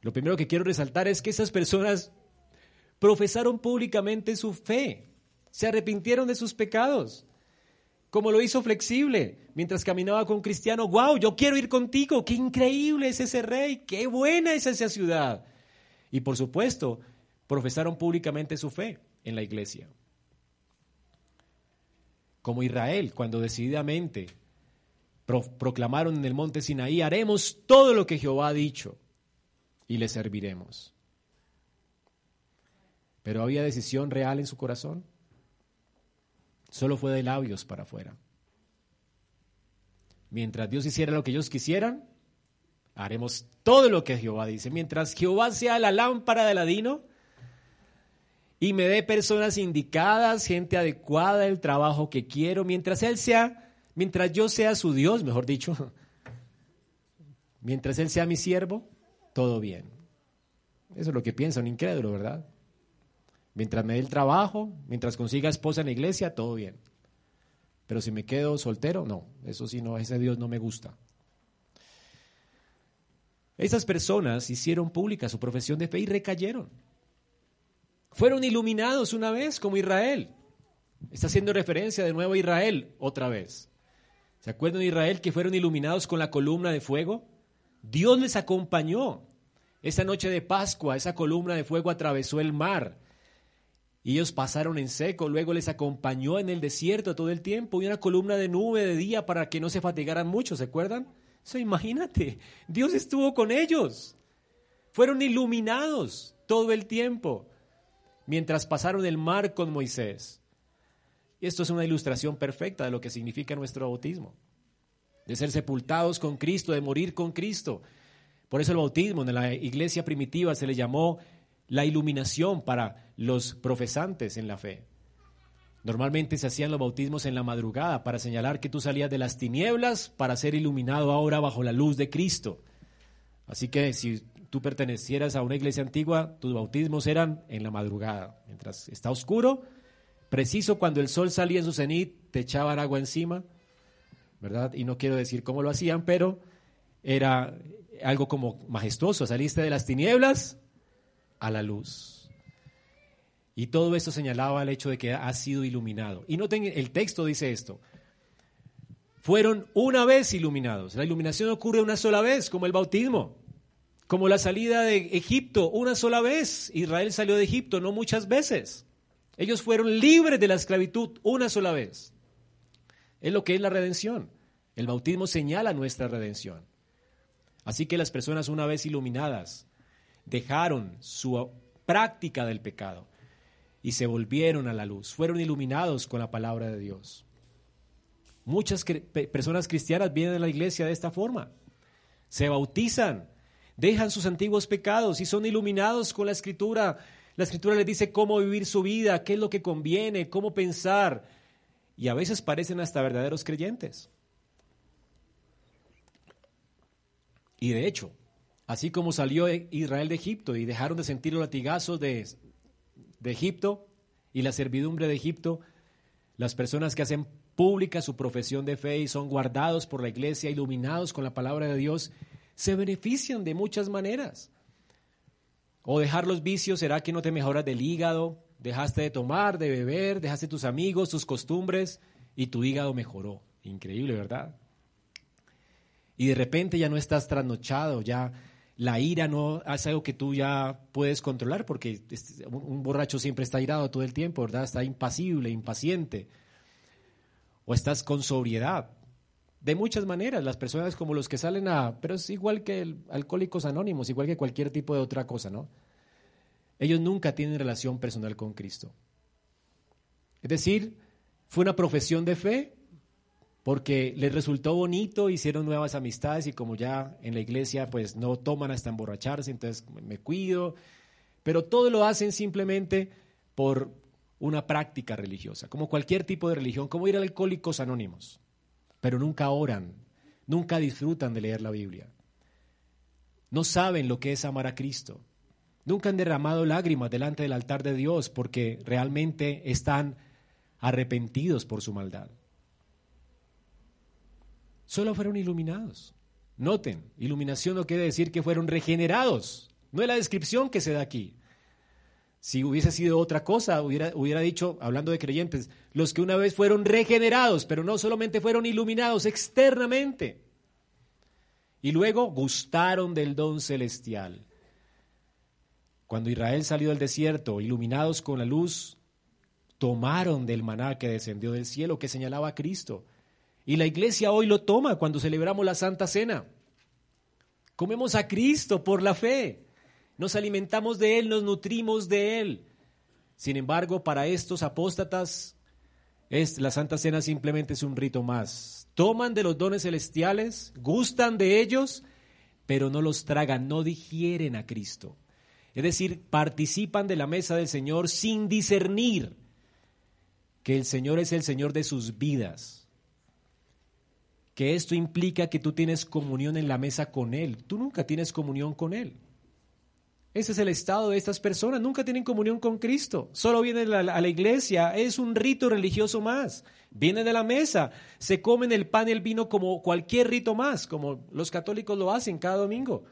S1: Lo primero que quiero resaltar es que esas personas profesaron públicamente su fe se arrepintieron de sus pecados, como lo hizo flexible mientras caminaba con Cristiano. ¡Wow! Yo quiero ir contigo. ¡Qué increíble es ese rey! ¡Qué buena es esa ciudad! Y por supuesto, profesaron públicamente su fe en la iglesia. Como Israel, cuando decididamente proclamaron en el monte Sinaí, haremos todo lo que Jehová ha dicho y le serviremos. Pero había decisión real en su corazón. Solo fue de labios para afuera. Mientras Dios hiciera lo que ellos quisieran, haremos todo lo que Jehová dice. Mientras Jehová sea la lámpara de Aladino y me dé personas indicadas, gente adecuada, el trabajo que quiero, mientras Él sea, mientras yo sea su Dios, mejor dicho, mientras Él sea mi siervo, todo bien. Eso es lo que piensa un incrédulo, ¿verdad? Mientras me dé el trabajo, mientras consiga esposa en la iglesia, todo bien. Pero si me quedo soltero, no, eso sí, no, ese Dios no me gusta. Esas personas hicieron pública su profesión de fe y recayeron. Fueron iluminados una vez como Israel. Está haciendo referencia de nuevo a Israel otra vez. ¿Se acuerdan de Israel que fueron iluminados con la columna de fuego? Dios les acompañó. Esa noche de Pascua, esa columna de fuego atravesó el mar y ellos pasaron en seco, luego les acompañó en el desierto todo el tiempo y una columna de nube de día para que no se fatigaran mucho, ¿se acuerdan? Eso imagínate, Dios estuvo con ellos. Fueron iluminados todo el tiempo mientras pasaron el mar con Moisés. Y esto es una ilustración perfecta de lo que significa nuestro bautismo, de ser sepultados con Cristo, de morir con Cristo. Por eso el bautismo en la iglesia primitiva se le llamó la iluminación para los profesantes en la fe. Normalmente se hacían los bautismos en la madrugada para señalar que tú salías de las tinieblas para ser iluminado ahora bajo la luz de Cristo. Así que si tú pertenecieras a una iglesia antigua, tus bautismos eran en la madrugada. Mientras está oscuro, preciso cuando el sol salía en su cenit, te echaban agua encima, ¿verdad? Y no quiero decir cómo lo hacían, pero era algo como majestuoso. Saliste de las tinieblas a la luz. Y todo esto señalaba el hecho de que ha sido iluminado. Y noten, el texto dice esto. Fueron una vez iluminados. La iluminación ocurre una sola vez, como el bautismo. Como la salida de Egipto, una sola vez. Israel salió de Egipto, no muchas veces. Ellos fueron libres de la esclavitud una sola vez. Es lo que es la redención. El bautismo señala nuestra redención. Así que las personas una vez iluminadas dejaron su práctica del pecado y se volvieron a la luz, fueron iluminados con la palabra de Dios. Muchas personas cristianas vienen a la iglesia de esta forma, se bautizan, dejan sus antiguos pecados y son iluminados con la escritura. La escritura les dice cómo vivir su vida, qué es lo que conviene, cómo pensar, y a veces parecen hasta verdaderos creyentes. Y de hecho, así como salió Israel de Egipto y dejaron de sentir los latigazos de de Egipto y la servidumbre de Egipto, las personas que hacen pública su profesión de fe y son guardados por la iglesia, iluminados con la palabra de Dios, se benefician de muchas maneras. O dejar los vicios será que no te mejoras del hígado, dejaste de tomar, de beber, dejaste tus amigos, tus costumbres y tu hígado mejoró. Increíble, ¿verdad? Y de repente ya no estás trasnochado, ya la ira no es algo que tú ya puedes controlar porque un borracho siempre está irado todo el tiempo, ¿verdad? Está impasible, impaciente. O estás con sobriedad. De muchas maneras, las personas como los que salen a... Pero es igual que el, alcohólicos anónimos, igual que cualquier tipo de otra cosa, ¿no? Ellos nunca tienen relación personal con Cristo. Es decir, fue una profesión de fe, porque les resultó bonito, hicieron nuevas amistades y como ya en la iglesia pues no toman hasta emborracharse, entonces me cuido, pero todo lo hacen simplemente por una práctica religiosa, como cualquier tipo de religión, como ir a alcohólicos anónimos, pero nunca oran, nunca disfrutan de leer la Biblia, no saben lo que es amar a Cristo, nunca han derramado lágrimas delante del altar de Dios porque realmente están arrepentidos por su maldad solo fueron iluminados. Noten, iluminación no quiere decir que fueron regenerados. No es la descripción que se da aquí. Si hubiese sido otra cosa, hubiera, dicho, hablando de creyentes, los que una vez fueron regenerados, pero no solamente fueron iluminados externamente. Y luego gustaron del don celestial. Cuando Israel salió del desierto, iluminados con la luz, tomaron del maná que descendió del cielo, que señalaba a Cristo y la iglesia hoy lo toma cuando celebramos la Santa Cena. Comemos a Cristo por la fe. Nos alimentamos de Él, nos nutrimos de Él. Sin embargo, para estos apóstatas, es, la Santa Cena simplemente es un rito más. Toman de los dones celestiales, gustan de ellos, pero no los tragan, no digieren a Cristo. Es decir, participan de la mesa del Señor sin discernir que el Señor es el Señor de sus vidas que esto implica que tú tienes comunión en la mesa con Él. Tú nunca tienes comunión con Él. Ese es el estado de estas personas. Nunca tienen comunión con Cristo. Solo vienen a la, iglesia. Es un rito religioso más. Vienen de la mesa. Se comen el pan y el vino como cualquier rito más, como los católicos lo hacen cada domingo.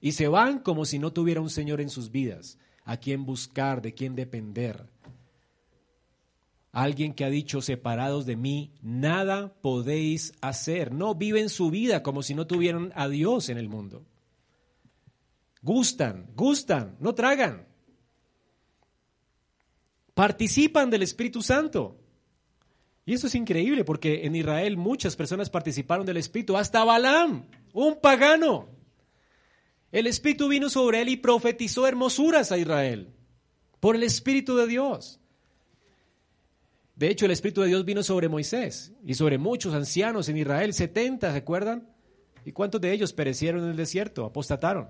S1: Y se van como si no tuviera un Señor en sus vidas. A quien buscar, de quién depender. Alguien que ha dicho, separados de mí, nada podéis hacer. No viven su vida como si no tuvieran a Dios en el mundo. Gustan, gustan, no tragan. Participan del Espíritu Santo. Y eso es increíble porque en Israel muchas personas participaron del Espíritu, hasta Balaam, un pagano. El Espíritu vino sobre él y profetizó hermosuras a Israel por el Espíritu de Dios. De hecho, el Espíritu de Dios vino sobre Moisés y sobre muchos ancianos en Israel, 70, ¿se acuerdan? ¿Y cuántos de ellos perecieron en el desierto? Apostataron.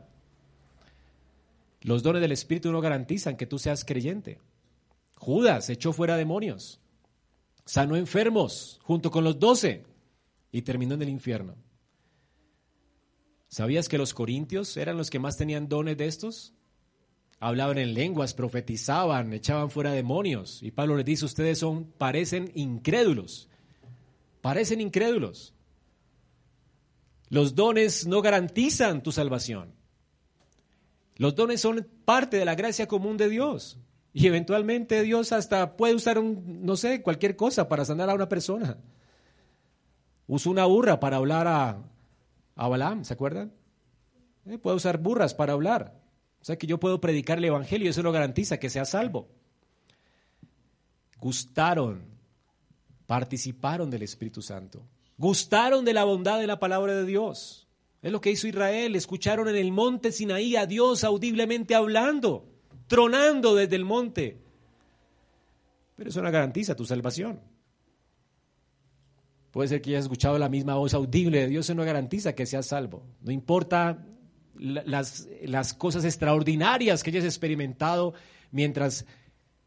S1: Los dones del Espíritu no garantizan que tú seas creyente. Judas echó fuera demonios, sanó enfermos junto con los doce y terminó en el infierno. ¿Sabías que los corintios eran los que más tenían dones de estos? Hablaban en lenguas, profetizaban, echaban fuera demonios. Y Pablo les dice, ustedes son, parecen incrédulos, parecen incrédulos. Los dones no garantizan tu salvación. Los dones son parte de la gracia común de Dios. Y eventualmente Dios hasta puede usar un, no sé, cualquier cosa para sanar a una persona. Usó una burra para hablar a, a Balaam, ¿se acuerdan? Eh, puede usar burras para hablar. O sea que yo puedo predicar el Evangelio y eso lo garantiza que sea salvo. Gustaron, participaron del Espíritu Santo, gustaron de la bondad de la palabra de Dios. Es lo que hizo Israel, escucharon en el monte Sinaí a Dios audiblemente hablando, tronando desde el monte. Pero eso no garantiza tu salvación. Puede ser que hayas escuchado la misma voz audible de Dios, eso no garantiza que seas salvo. No importa las, las cosas extraordinarias que hayas experimentado mientras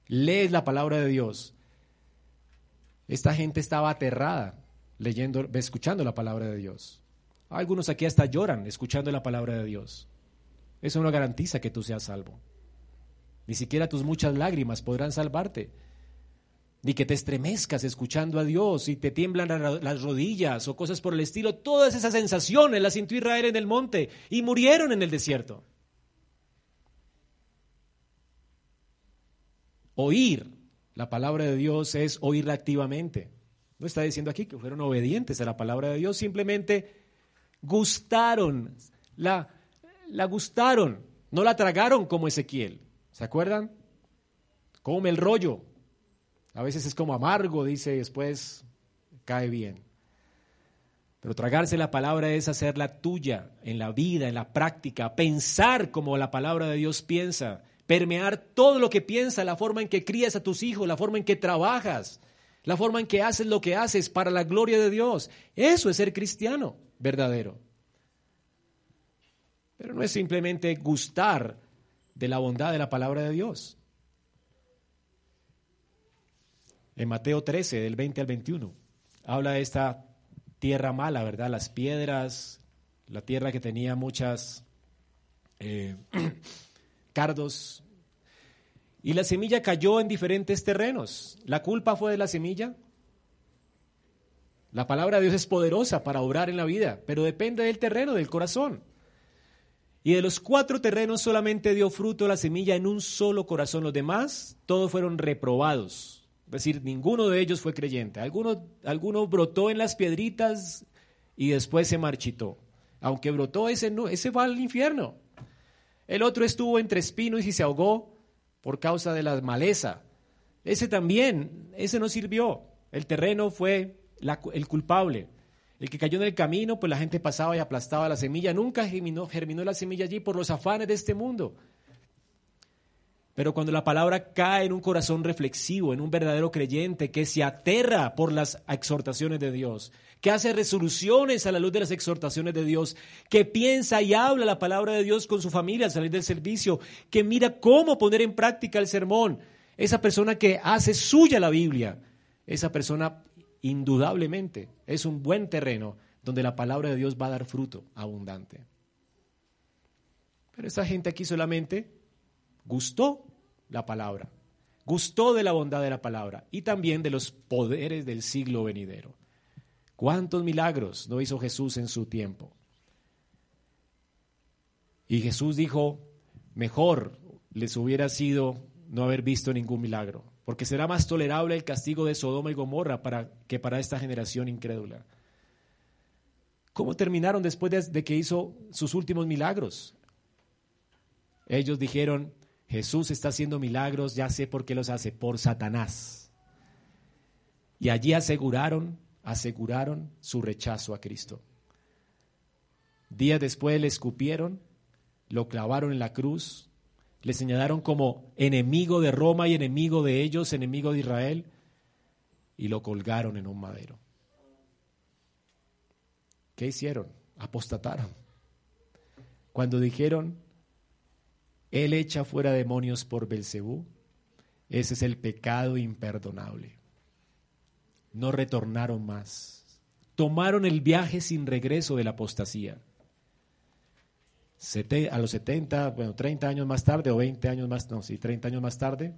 S1: lees la palabra de Dios. Esta gente estaba aterrada leyendo, escuchando la palabra de Dios. Algunos aquí hasta lloran escuchando la palabra de Dios. Eso no garantiza que tú seas salvo. Ni siquiera tus muchas lágrimas podrán salvarte. Ni que te estremezcas escuchando a Dios y te tiemblan las rodillas o cosas por el estilo. Todas esas sensaciones las sintió Israel en el monte y murieron en el desierto. Oír la palabra de Dios es oírla activamente. No está diciendo aquí que fueron obedientes a la palabra de Dios, simplemente gustaron, la, la gustaron, no la tragaron como Ezequiel. ¿Se acuerdan? Come el rollo. A veces es como amargo, dice, y después cae bien. Pero tragarse la palabra es hacerla tuya en la vida, en la práctica, pensar como la palabra de Dios piensa, permear todo lo que piensa, la forma en que crías a tus hijos, la forma en que trabajas, la forma en que haces lo que haces para la gloria de Dios. Eso es ser cristiano verdadero. Pero no es simplemente gustar de la bondad de la palabra de Dios. En Mateo 13, del 20 al 21, habla de esta tierra mala, ¿verdad? Las piedras, la tierra que tenía muchas eh, cardos. Y la semilla cayó en diferentes terrenos. ¿La culpa fue de la semilla? La palabra de Dios es poderosa para obrar en la vida, pero depende del terreno, del corazón. Y de los cuatro terrenos solamente dio fruto la semilla en un solo corazón. Los demás, todos fueron reprobados. Es decir, ninguno de ellos fue creyente. Alguno, alguno brotó en las piedritas y después se marchitó. Aunque brotó, ese, ese va al infierno. El otro estuvo entre espinos y se ahogó por causa de la maleza. Ese también, ese no sirvió. El terreno fue el culpable. El que cayó en el camino, pues la gente pasaba y aplastaba la semilla. Nunca germinó, germinó la semilla allí por los afanes de este mundo. Pero cuando la palabra cae en un corazón reflexivo, en un verdadero creyente que se aterra por las exhortaciones de Dios, que hace resoluciones a la luz de las exhortaciones de Dios, que piensa y habla la palabra de Dios con su familia al salir del servicio, que mira cómo poner en práctica el sermón, esa persona que hace suya la Biblia, esa persona indudablemente es un buen terreno donde la palabra de Dios va a dar fruto abundante. Pero esta gente aquí solamente gustó la palabra, gustó de la bondad de la palabra y también de los poderes del siglo venidero. ¿Cuántos milagros no hizo Jesús en su tiempo? Y Jesús dijo, mejor les hubiera sido no haber visto ningún milagro, porque será más tolerable el castigo de Sodoma y Gomorra para, que para esta generación incrédula. ¿Cómo terminaron después de, que hizo sus últimos milagros? Ellos dijeron, Jesús está haciendo milagros, ya sé por qué los hace, por Satanás. Y allí aseguraron, aseguraron su rechazo a Cristo. Días después le escupieron, lo clavaron en la cruz, le señalaron como enemigo de Roma y enemigo de ellos, enemigo de Israel, y lo colgaron en un madero. ¿Qué hicieron? Apostataron. Cuando dijeron, Él echa fuera demonios por Belcebú, ese es el pecado imperdonable. No retornaron más. Tomaron el viaje sin regreso de la apostasía a los 70, bueno, 30 años más tarde o 20 años más, no, sí, 30 años más tarde,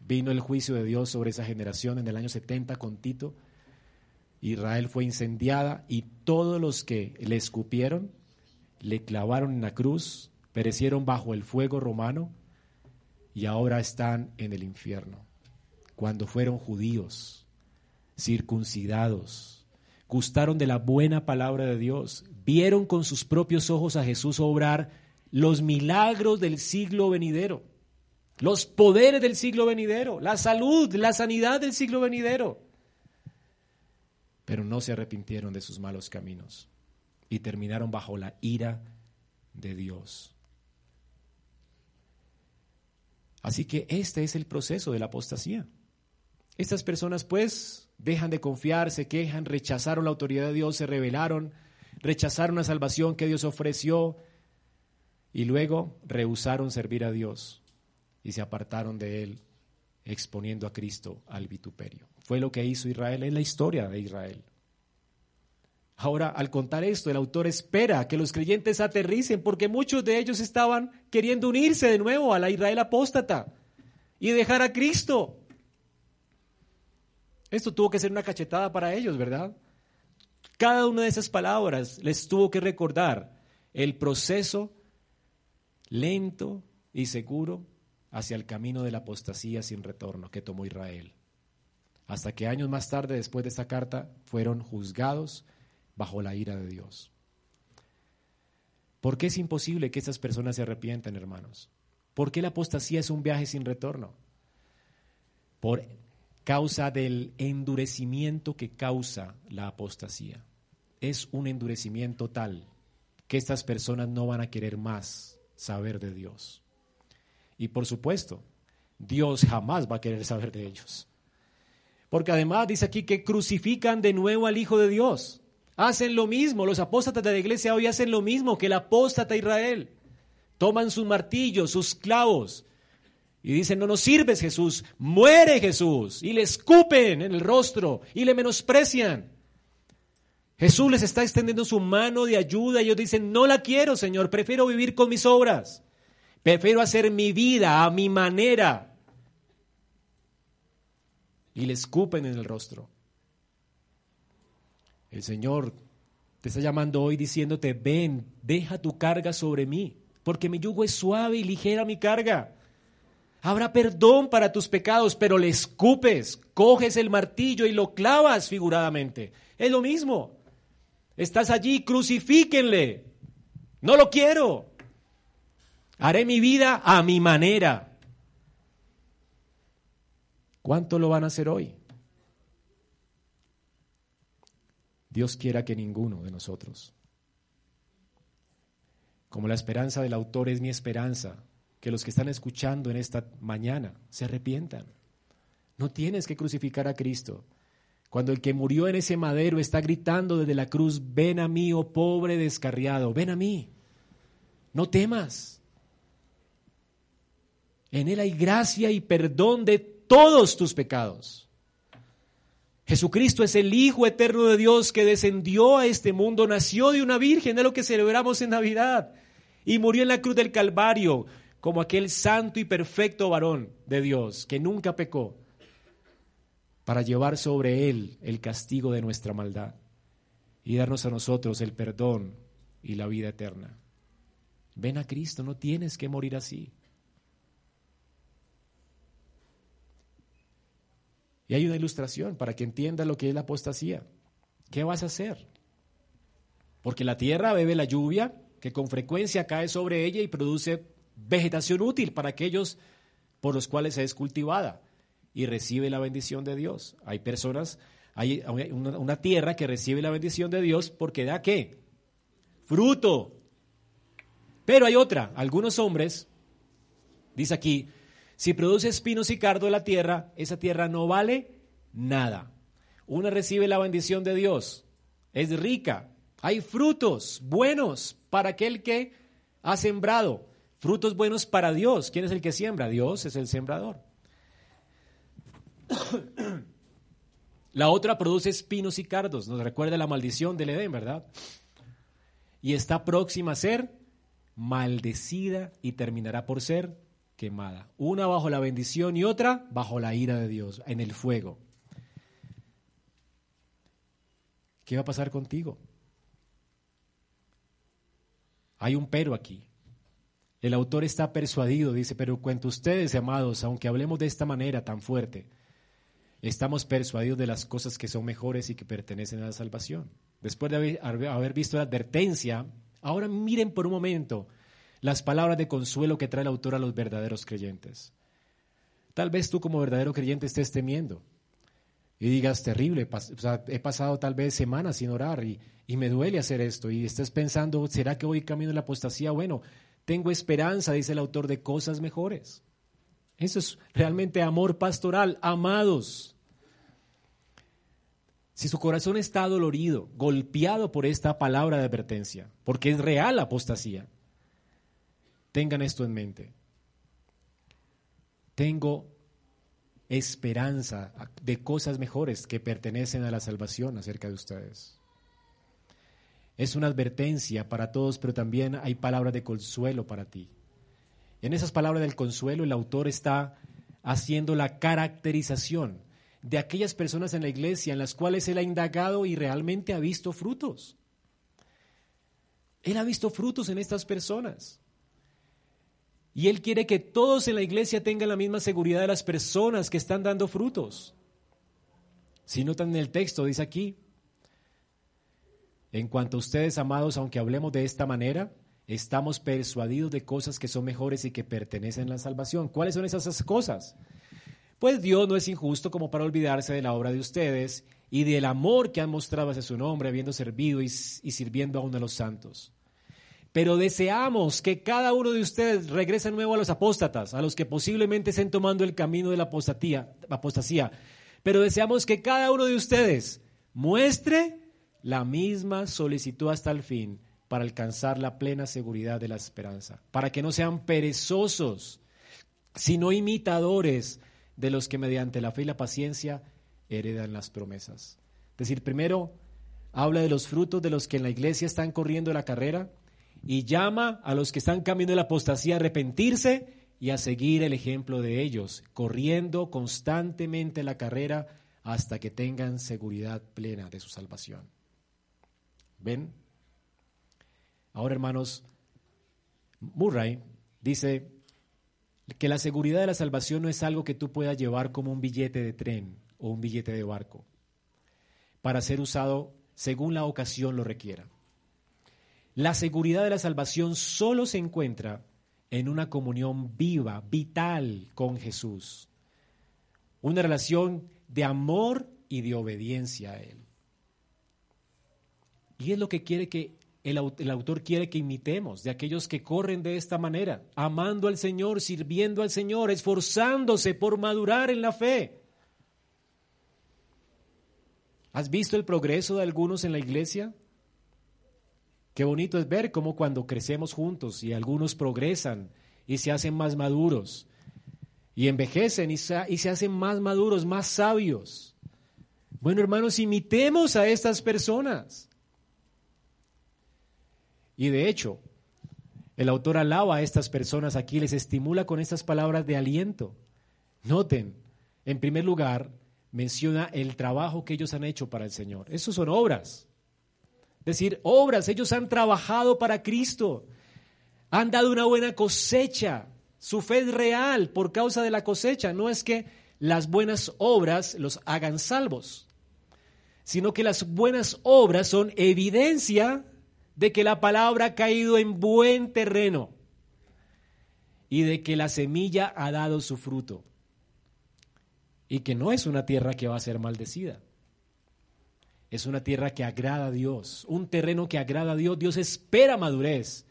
S1: vino el juicio de Dios sobre esa generación en el año 70 con Tito. Israel fue incendiada y todos los que le escupieron, le clavaron en la cruz, perecieron bajo el fuego romano y ahora están en el infierno. Cuando fueron judíos, circuncidados, gustaron de la buena palabra de Dios, vieron con sus propios ojos a Jesús obrar los milagros del siglo venidero, los poderes del siglo venidero, la salud, la sanidad del siglo venidero. Pero no se arrepintieron de sus malos caminos y terminaron bajo la ira de Dios. Así que este es el proceso de la apostasía. Estas personas pues dejan de confiar, se quejan, rechazaron la autoridad de Dios, se rebelaron, rechazaron la salvación que Dios ofreció y luego rehusaron servir a Dios y se apartaron de Él, exponiendo a Cristo al vituperio. Fue lo que hizo Israel, en la historia de Israel. Ahora, al contar esto, el autor espera que los creyentes aterricen porque muchos de ellos estaban queriendo unirse de nuevo a la Israel apóstata y dejar a Cristo. Esto tuvo que ser una cachetada para ellos, ¿verdad? Cada una de esas palabras les tuvo que recordar el proceso lento y seguro hacia el camino de la apostasía sin retorno que tomó Israel. Hasta que años más tarde, después de esta carta, fueron juzgados bajo la ira de Dios. ¿Por qué es imposible que estas personas se arrepientan, hermanos? ¿Por qué la apostasía es un viaje sin retorno? Por causa del endurecimiento que causa la apostasía. Es un endurecimiento tal que estas personas no van a querer más saber de Dios. Y por supuesto, Dios jamás va a querer saber de ellos. Porque además dice aquí que crucifican de nuevo al Hijo de Dios. Hacen lo mismo, los apóstatas de la iglesia hoy hacen lo mismo que el apóstata Israel. Toman sus martillos, sus clavos, y dicen, no nos sirves Jesús, muere Jesús. Y le escupen en el rostro y le menosprecian. Jesús les está extendiendo su mano de ayuda y ellos dicen, no la quiero Señor, prefiero vivir con mis obras. Prefiero hacer mi vida a mi manera. Y le escupen en el rostro. El Señor te está llamando hoy diciéndote, ven, deja tu carga sobre mí, porque mi yugo es suave y ligera mi carga. Habrá perdón para tus pecados, pero le escupes, coges el martillo y lo clavas figuradamente. Es lo mismo. Estás allí, crucifíquenle. No lo quiero. Haré mi vida a mi manera. ¿Cuánto lo van a hacer hoy? Dios quiera que ninguno de nosotros. Como la esperanza del autor es mi esperanza, que los que están escuchando en esta mañana se arrepientan. No tienes que crucificar a Cristo. Cuando el que murió en ese madero está gritando desde la cruz, ven a mí, oh pobre descarriado, ven a mí. No temas. En Él hay gracia y perdón de todos tus pecados. Jesucristo es el Hijo eterno de Dios que descendió a este mundo, nació de una virgen, es lo que celebramos en Navidad, y murió en la cruz del Calvario como aquel santo y perfecto varón de Dios que nunca pecó, para llevar sobre él el castigo de nuestra maldad y darnos a nosotros el perdón y la vida eterna. Ven a Cristo, no tienes que morir así. Y hay una ilustración para que entienda lo que es la apostasía. ¿Qué vas a hacer? Porque la tierra bebe la lluvia que con frecuencia cae sobre ella y produce vegetación útil para aquellos por los cuales es cultivada y recibe la bendición de Dios. Hay personas, hay una, tierra que recibe la bendición de Dios porque da qué? Fruto. Pero hay otra, algunos hombres, dice aquí, si produce espinos y cardo la tierra, esa tierra no vale nada. Una recibe la bendición de Dios, es rica, hay frutos buenos para aquel que ha sembrado. Frutos buenos para Dios. ¿Quién es el que siembra? Dios es el sembrador. La otra produce espinos y cardos. Nos recuerda la maldición del Edén, ¿verdad? Y está próxima a ser maldecida y terminará por ser Una bajo la bendición y otra bajo la ira de Dios, en el fuego. ¿Qué va a pasar contigo? Hay un pero aquí. El autor está persuadido, dice, pero cuento ustedes, amados, aunque hablemos de esta manera tan fuerte, estamos persuadidos de las cosas que son mejores y que pertenecen a la salvación. Después de haber, visto la advertencia, ahora miren por un momento las palabras de consuelo que trae el autor a los verdaderos creyentes. Tal vez tú como verdadero creyente estés temiendo y digas, terrible, he pasado tal vez semanas sin orar y, y me duele hacer esto y estés pensando, ¿será que voy camino de la apostasía? Bueno, tengo esperanza, dice el autor, de cosas mejores. Eso es realmente amor pastoral, amados. Si su corazón está dolorido, golpeado por esta palabra de advertencia, porque es real la apostasía, tengan esto en mente. Tengo esperanza de cosas mejores que pertenecen a la salvación acerca de ustedes. Es una advertencia para todos, pero también hay palabras de consuelo para ti. En esas palabras del consuelo el autor está haciendo la caracterización de aquellas personas en la iglesia en las cuales él ha indagado y realmente ha visto frutos. Él ha visto frutos en estas personas. Y él quiere que todos en la iglesia tengan la misma seguridad de las personas que están dando frutos. Si notan en el texto, dice aquí, en cuanto a ustedes, amados, aunque hablemos de esta manera, estamos persuadidos de cosas que son mejores y que pertenecen a la salvación. ¿Cuáles son esas cosas? Pues Dios no es injusto como para olvidarse de la obra de ustedes y del amor que han mostrado hacia su nombre, habiendo servido y, sirviendo a uno de los santos. Pero deseamos que cada uno de ustedes regrese nuevo a los apóstatas, a los que posiblemente estén tomando el camino de la apostasía. Pero deseamos que cada uno de ustedes muestre la misma solicitud hasta el fin para alcanzar la plena seguridad de la esperanza, para que no sean perezosos, sino imitadores de los que mediante la fe y la paciencia heredan las promesas. Es decir, primero habla de los frutos de los que en la iglesia están corriendo la carrera y llama a los que están cambiando la apostasía a arrepentirse y a seguir el ejemplo de ellos, corriendo constantemente la carrera hasta que tengan seguridad plena de su salvación. ¿Ven? Ahora, hermanos, Murray dice que la seguridad de la salvación no es algo que tú puedas llevar como un billete de tren o un billete de barco para ser usado según la ocasión lo requiera. La seguridad de la salvación solo se encuentra en una comunión viva, vital con Jesús. Una relación de amor y de obediencia a Él. Y es lo que quiere que el, autor quiere que imitemos de aquellos que corren de esta manera, amando al Señor, sirviendo al Señor, esforzándose por madurar en la fe. ¿Has visto el progreso de algunos en la iglesia? Qué bonito es ver cómo cuando crecemos juntos y algunos progresan y se hacen más maduros y envejecen y se hacen más maduros, más sabios. Bueno, hermanos, imitemos a estas personas. Y de hecho, el autor alaba a estas personas aquí, les estimula con estas palabras de aliento. Noten, en primer lugar, menciona el trabajo que ellos han hecho para el Señor. Esos son obras. Decir, obras, ellos han trabajado para Cristo, han dado una buena cosecha. Su fe es real por causa de la cosecha. No es que las buenas obras los hagan salvos, sino que las buenas obras son evidencia de que la palabra ha caído en buen terreno y de que la semilla ha dado su fruto y que no es una tierra que va a ser maldecida. Es una tierra que agrada a Dios, un terreno que agrada a Dios. Dios espera madurez.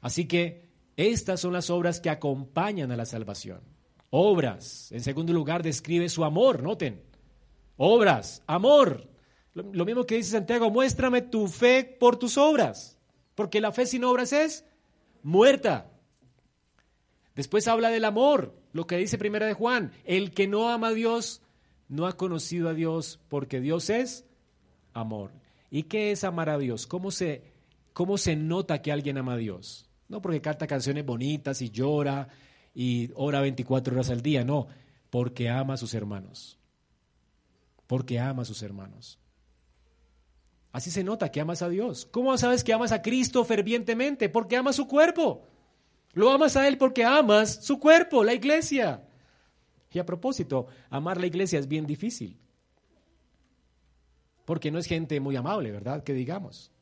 S1: Así que estas son las obras que acompañan a la salvación. Obras. En segundo lugar, describe su amor, noten. Obras, amor. Lo, mismo que dice Santiago, muéstrame tu fe por tus obras, porque la fe sin obras es muerta. Después habla del amor, lo que dice primera de Juan, el que no ama a Dios no ha conocido a Dios porque Dios es amor. ¿Y qué es amar a Dios? ¿Cómo se, cómo se nota que alguien ama a Dios? No porque canta canciones bonitas y llora y ora 24 horas al día, no, porque ama a sus hermanos. Porque ama a sus hermanos. Así se nota que amas a Dios. ¿Cómo sabes que amas a Cristo fervientemente? Porque amas su cuerpo. Lo amas a Él porque amas su cuerpo, la iglesia. Y a propósito, amar la iglesia es bien difícil. Porque no es gente muy amable, ¿verdad? Que digamos.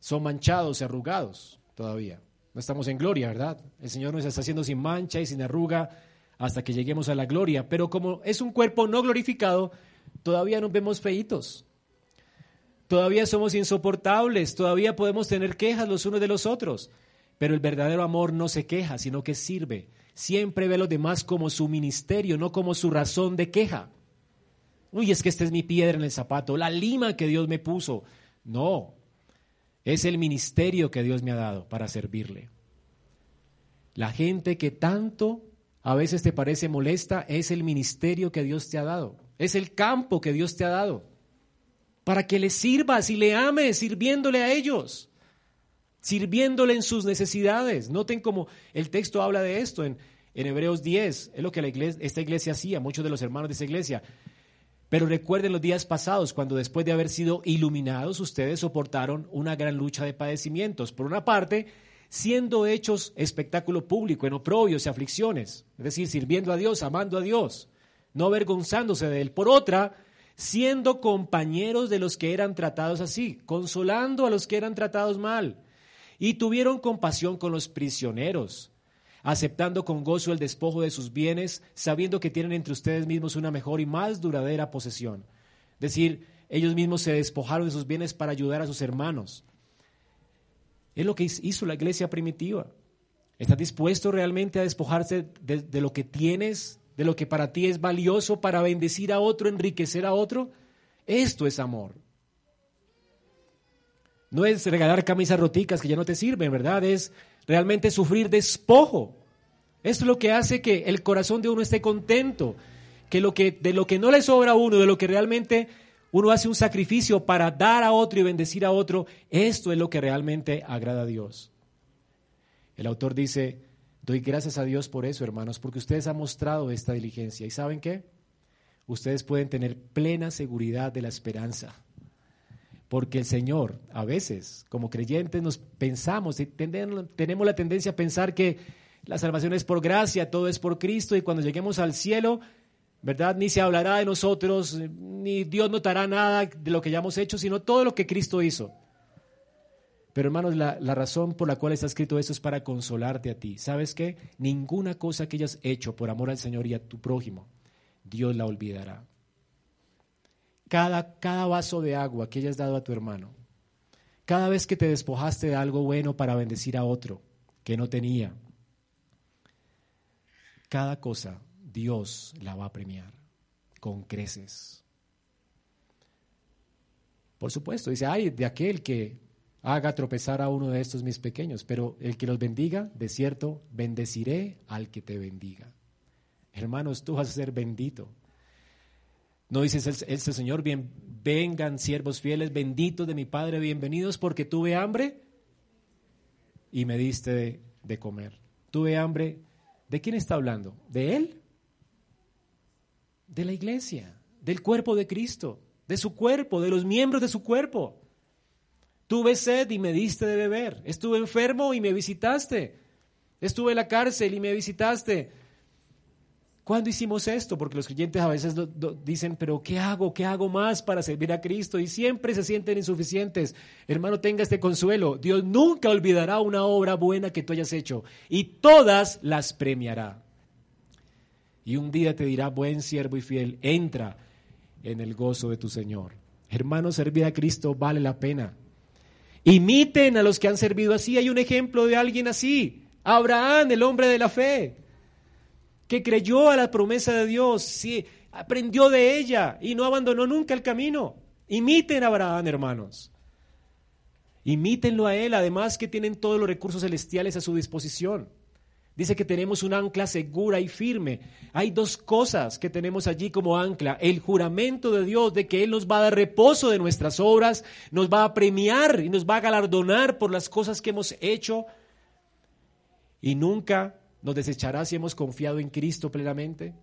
S1: Son manchados arrugados todavía. No estamos en gloria, ¿verdad? El Señor nos está haciendo sin mancha y sin arruga hasta que lleguemos a la gloria. Pero como es un cuerpo no glorificado, todavía nos vemos feitos. Todavía somos insoportables, todavía podemos tener quejas los unos de los otros. Pero el verdadero amor no se queja, sino que sirve. Siempre ve a los demás como su ministerio, no como su razón de queja. Uy, es que esta es mi piedra en el zapato, la lima que Dios me puso. No, es el ministerio que Dios me ha dado para servirle. La gente que tanto a veces te parece molesta es el ministerio que Dios te ha dado. Es el campo que Dios te ha dado. Para que le sirvas y le ames sirviéndole a ellos sirviéndole en sus necesidades. Noten cómo el texto habla de esto en, Hebreos 10, es lo que la iglesia, esta iglesia hacía, muchos de los hermanos de esta iglesia. Pero recuerden los días pasados, cuando después de haber sido iluminados, ustedes soportaron una gran lucha de padecimientos. Por una parte, siendo hechos espectáculo público en oprobios y aflicciones, es decir, sirviendo a Dios, amando a Dios, no avergonzándose de Él. Por otra, siendo compañeros de los que eran tratados así, consolando a los que eran tratados mal y tuvieron compasión con los prisioneros, aceptando con gozo el despojo de sus bienes, sabiendo que tienen entre ustedes mismos una mejor y más duradera posesión. Es decir, ellos mismos se despojaron de sus bienes para ayudar a sus hermanos. Es lo que hizo la iglesia primitiva. ¿Estás dispuesto realmente a despojarse de, de, lo que tienes, de lo que para ti es valioso, para bendecir a otro, enriquecer a otro? Esto es amor. No es regalar camisas roticas que ya no te sirven, ¿verdad? Es realmente sufrir despojo. Esto es lo que hace que el corazón de uno esté contento, que, lo que de lo que no le sobra a uno, de lo que realmente uno hace un sacrificio para dar a otro y bendecir a otro, esto es lo que realmente agrada a Dios. El autor dice, doy gracias a Dios por eso, hermanos, porque ustedes han mostrado esta diligencia. ¿Y saben qué? Ustedes pueden tener plena seguridad de la esperanza. Porque el Señor, a veces, como creyentes, nos pensamos y tenemos la tendencia a pensar que la salvación es por gracia, todo es por Cristo, y cuando lleguemos al cielo, ¿verdad? Ni se hablará de nosotros, ni Dios notará nada de lo que ya hemos hecho, sino todo lo que Cristo hizo. Pero hermanos, la, la, razón por la cual está escrito eso es para consolarte a ti. ¿Sabes qué? Ninguna cosa que hayas hecho por amor al Señor y a tu prójimo, Dios la olvidará cada, cada vaso de agua que hayas dado a tu hermano, cada vez que te despojaste de algo bueno para bendecir a otro que no tenía, cada cosa Dios la va a premiar con creces. Por supuesto, dice, ay, de aquel que haga tropezar a uno de estos mis pequeños, pero el que los bendiga, de cierto, bendeciré al que te bendiga. Hermanos, tú vas a ser bendito no dices este Señor, bien, vengan siervos fieles, benditos de mi Padre, bienvenidos porque tuve hambre y me diste de, comer. Tuve hambre. ¿De quién está hablando? ¿De Él? De la iglesia, del cuerpo de Cristo, de su cuerpo, de los miembros de su cuerpo. Tuve sed y me diste de beber. Estuve enfermo y me visitaste. Estuve en la cárcel y me visitaste. ¿Cuándo hicimos esto? Porque los creyentes a veces dicen, pero ¿qué hago? ¿Qué hago más para servir a Cristo? Y siempre se sienten insuficientes. Hermano, tenga este consuelo. Dios nunca olvidará una obra buena que tú hayas hecho y todas las premiará. Y un día te dirá, buen siervo y fiel, entra en el gozo de tu Señor. Hermano, servir a Cristo vale la pena. Imiten a los que han servido así. Hay un ejemplo de alguien así. Abraham, el hombre de la fe que creyó a la promesa de Dios, sí, aprendió de ella y no abandonó nunca el camino. Imiten a Abraham, hermanos. Imítenlo a él, además que tienen todos los recursos celestiales a su disposición. Dice que tenemos un ancla segura y firme. Hay dos cosas que tenemos allí como ancla. El juramento de Dios de que Él nos va a dar reposo de nuestras obras, nos va a premiar y nos va a galardonar por las cosas que hemos hecho. Y nunca nos desechará si hemos confiado en Cristo plenamente,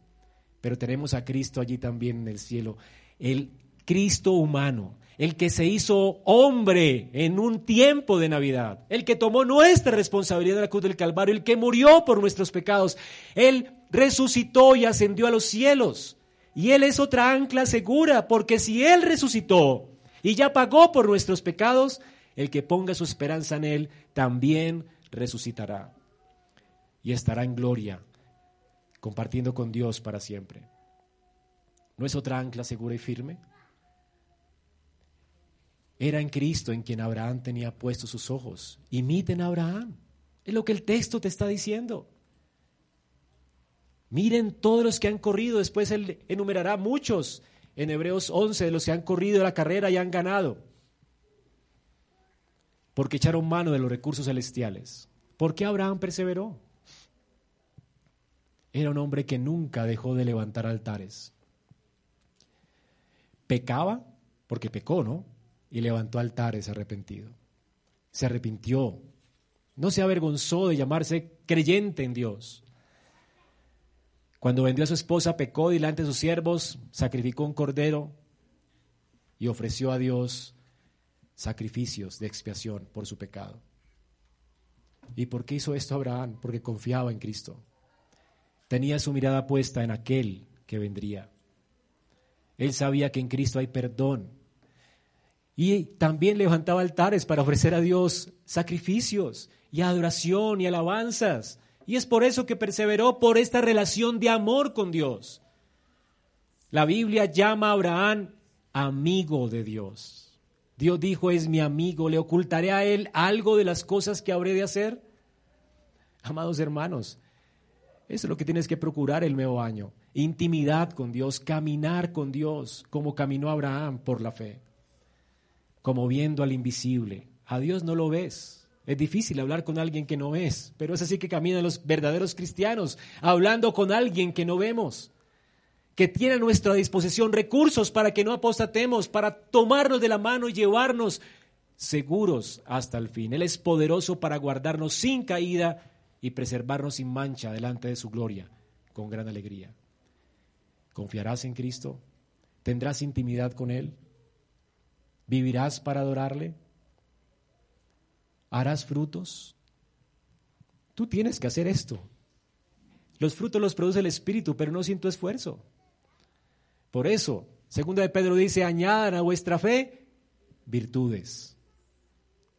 S1: pero tenemos a Cristo allí también en el cielo. El Cristo humano, el que se hizo hombre en un tiempo de Navidad, el que tomó nuestra responsabilidad en la cruz del Calvario, el que murió por nuestros pecados. Él resucitó y ascendió a los cielos. Y Él es otra ancla segura, porque si Él resucitó y ya pagó por nuestros pecados, el que ponga su esperanza en Él también resucitará y estará en gloria, compartiendo con Dios para siempre. ¿No es otra ancla segura y firme? Era en Cristo en quien Abraham tenía puestos sus ojos. Imiten a Abraham. Es lo que el texto te está diciendo. Miren todos los que han corrido, después él enumerará muchos en Hebreos 11 de los que han corrido la carrera y han ganado. Porque echaron mano de los recursos celestiales. ¿Por qué Abraham perseveró? Era un hombre que nunca dejó de levantar altares. Pecaba, porque pecó, ¿no? Y levantó altares arrepentido. Se arrepintió. No se avergonzó de llamarse creyente en Dios. Cuando vendió a su esposa, pecó delante de sus siervos, sacrificó un cordero y ofreció a Dios sacrificios de expiación por su pecado. ¿Y por qué hizo esto Abraham? Porque confiaba en Cristo. Tenía su mirada puesta en aquel que vendría. Él sabía que en Cristo hay perdón. Y también levantaba altares para ofrecer a Dios sacrificios y adoración y alabanzas. Y es por eso que perseveró por esta relación de amor con Dios. La Biblia llama a Abraham amigo de Dios. Dios dijo, es mi amigo, ¿le ocultaré a él algo de las cosas que habré de hacer? Amados hermanos, eso es lo que tienes que procurar el nuevo año. Intimidad con Dios, caminar con Dios, como caminó Abraham por la fe, como viendo al invisible. A Dios no lo ves. Es difícil hablar con alguien que no ves, pero es así que caminan los verdaderos cristianos, hablando con alguien que no vemos, que tiene a nuestra disposición recursos para que no apostatemos, para tomarnos de la mano y llevarnos seguros hasta el fin. Él es poderoso para guardarnos sin caída y preservarnos sin mancha delante de su gloria con gran alegría. ¿Confiarás en Cristo? ¿Tendrás intimidad con Él? ¿Vivirás para adorarle? ¿Harás frutos? Tú tienes que hacer esto. Los frutos los produce el Espíritu, pero no sin tu esfuerzo. Por eso, segunda de Pedro dice, añadan a vuestra fe virtudes.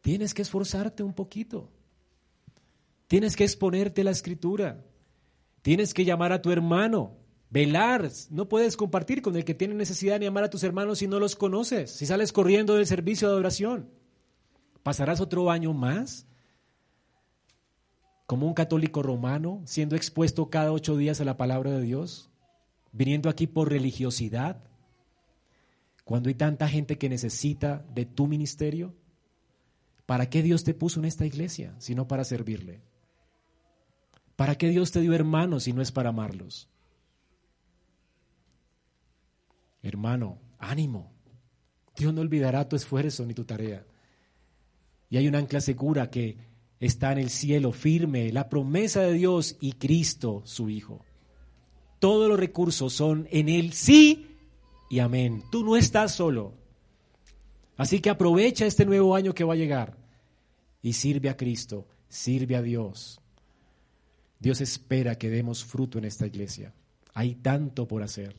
S1: Tienes que esforzarte un poquito. Tienes que exponerte la escritura. Tienes que llamar a tu hermano, velar. No puedes compartir con el que tiene necesidad ni amar a tus hermanos si no los conoces, si sales corriendo del servicio de adoración. ¿Pasarás otro año más como un católico romano, siendo expuesto cada ocho días a la palabra de Dios, viniendo aquí por religiosidad, cuando hay tanta gente que necesita de tu ministerio? ¿Para qué Dios te puso en esta iglesia, sino para servirle? ¿Para qué Dios te dio hermanos si no es para amarlos? Hermano, ánimo. Dios no olvidará tu esfuerzo ni tu tarea. Y hay un ancla segura que está en el cielo, firme, la promesa de Dios y Cristo, su Hijo. Todos los recursos son en Él sí y amén. Tú no estás solo. Así que aprovecha este nuevo año que va a llegar y sirve a Cristo, sirve a Dios. Dios espera que demos fruto en esta iglesia. Hay tanto por hacer.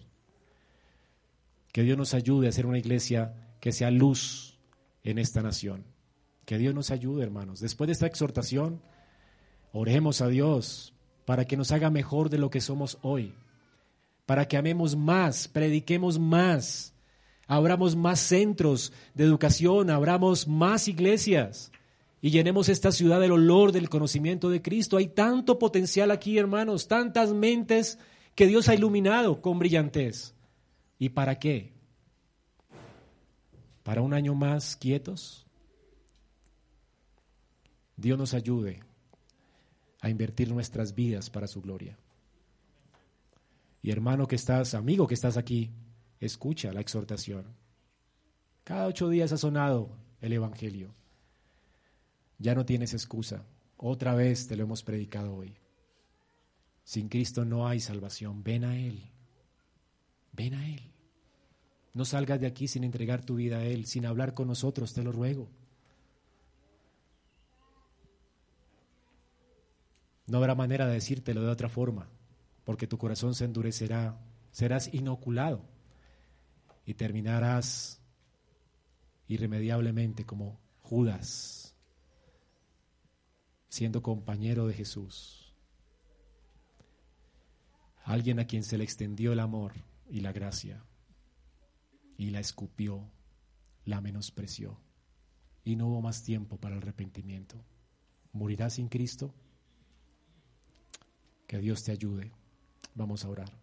S1: Que Dios nos ayude a ser una iglesia que sea luz en esta nación. Que Dios nos ayude, hermanos. Después de esta exhortación, oremos a Dios para que nos haga mejor de lo que somos hoy. Para que amemos más, prediquemos más, abramos más centros de educación, abramos más iglesias y llenemos esta ciudad del olor del conocimiento de Cristo. Hay tanto potencial aquí, hermanos, tantas mentes que Dios ha iluminado con brillantez. ¿Y para qué? ¿Para un año más quietos? Dios nos ayude a invertir nuestras vidas para su gloria. Y hermano que estás, amigo que estás aquí, escucha la exhortación. Cada ocho días ha sonado el Evangelio. Ya no tienes excusa. Otra vez te lo hemos predicado hoy. Sin Cristo no hay salvación. Ven a Él. Ven a Él. No salgas de aquí sin entregar tu vida a Él, sin hablar con nosotros, te lo ruego. No habrá manera de decírtelo de otra forma, porque tu corazón se endurecerá, serás inoculado y terminarás irremediablemente como Judas, siendo compañero de Jesús. Alguien a quien se le extendió el amor y la gracia y la escupió, la menospreció y no hubo más tiempo para el arrepentimiento. ¿Morirás sin Cristo? Que Dios te ayude. Vamos a orar.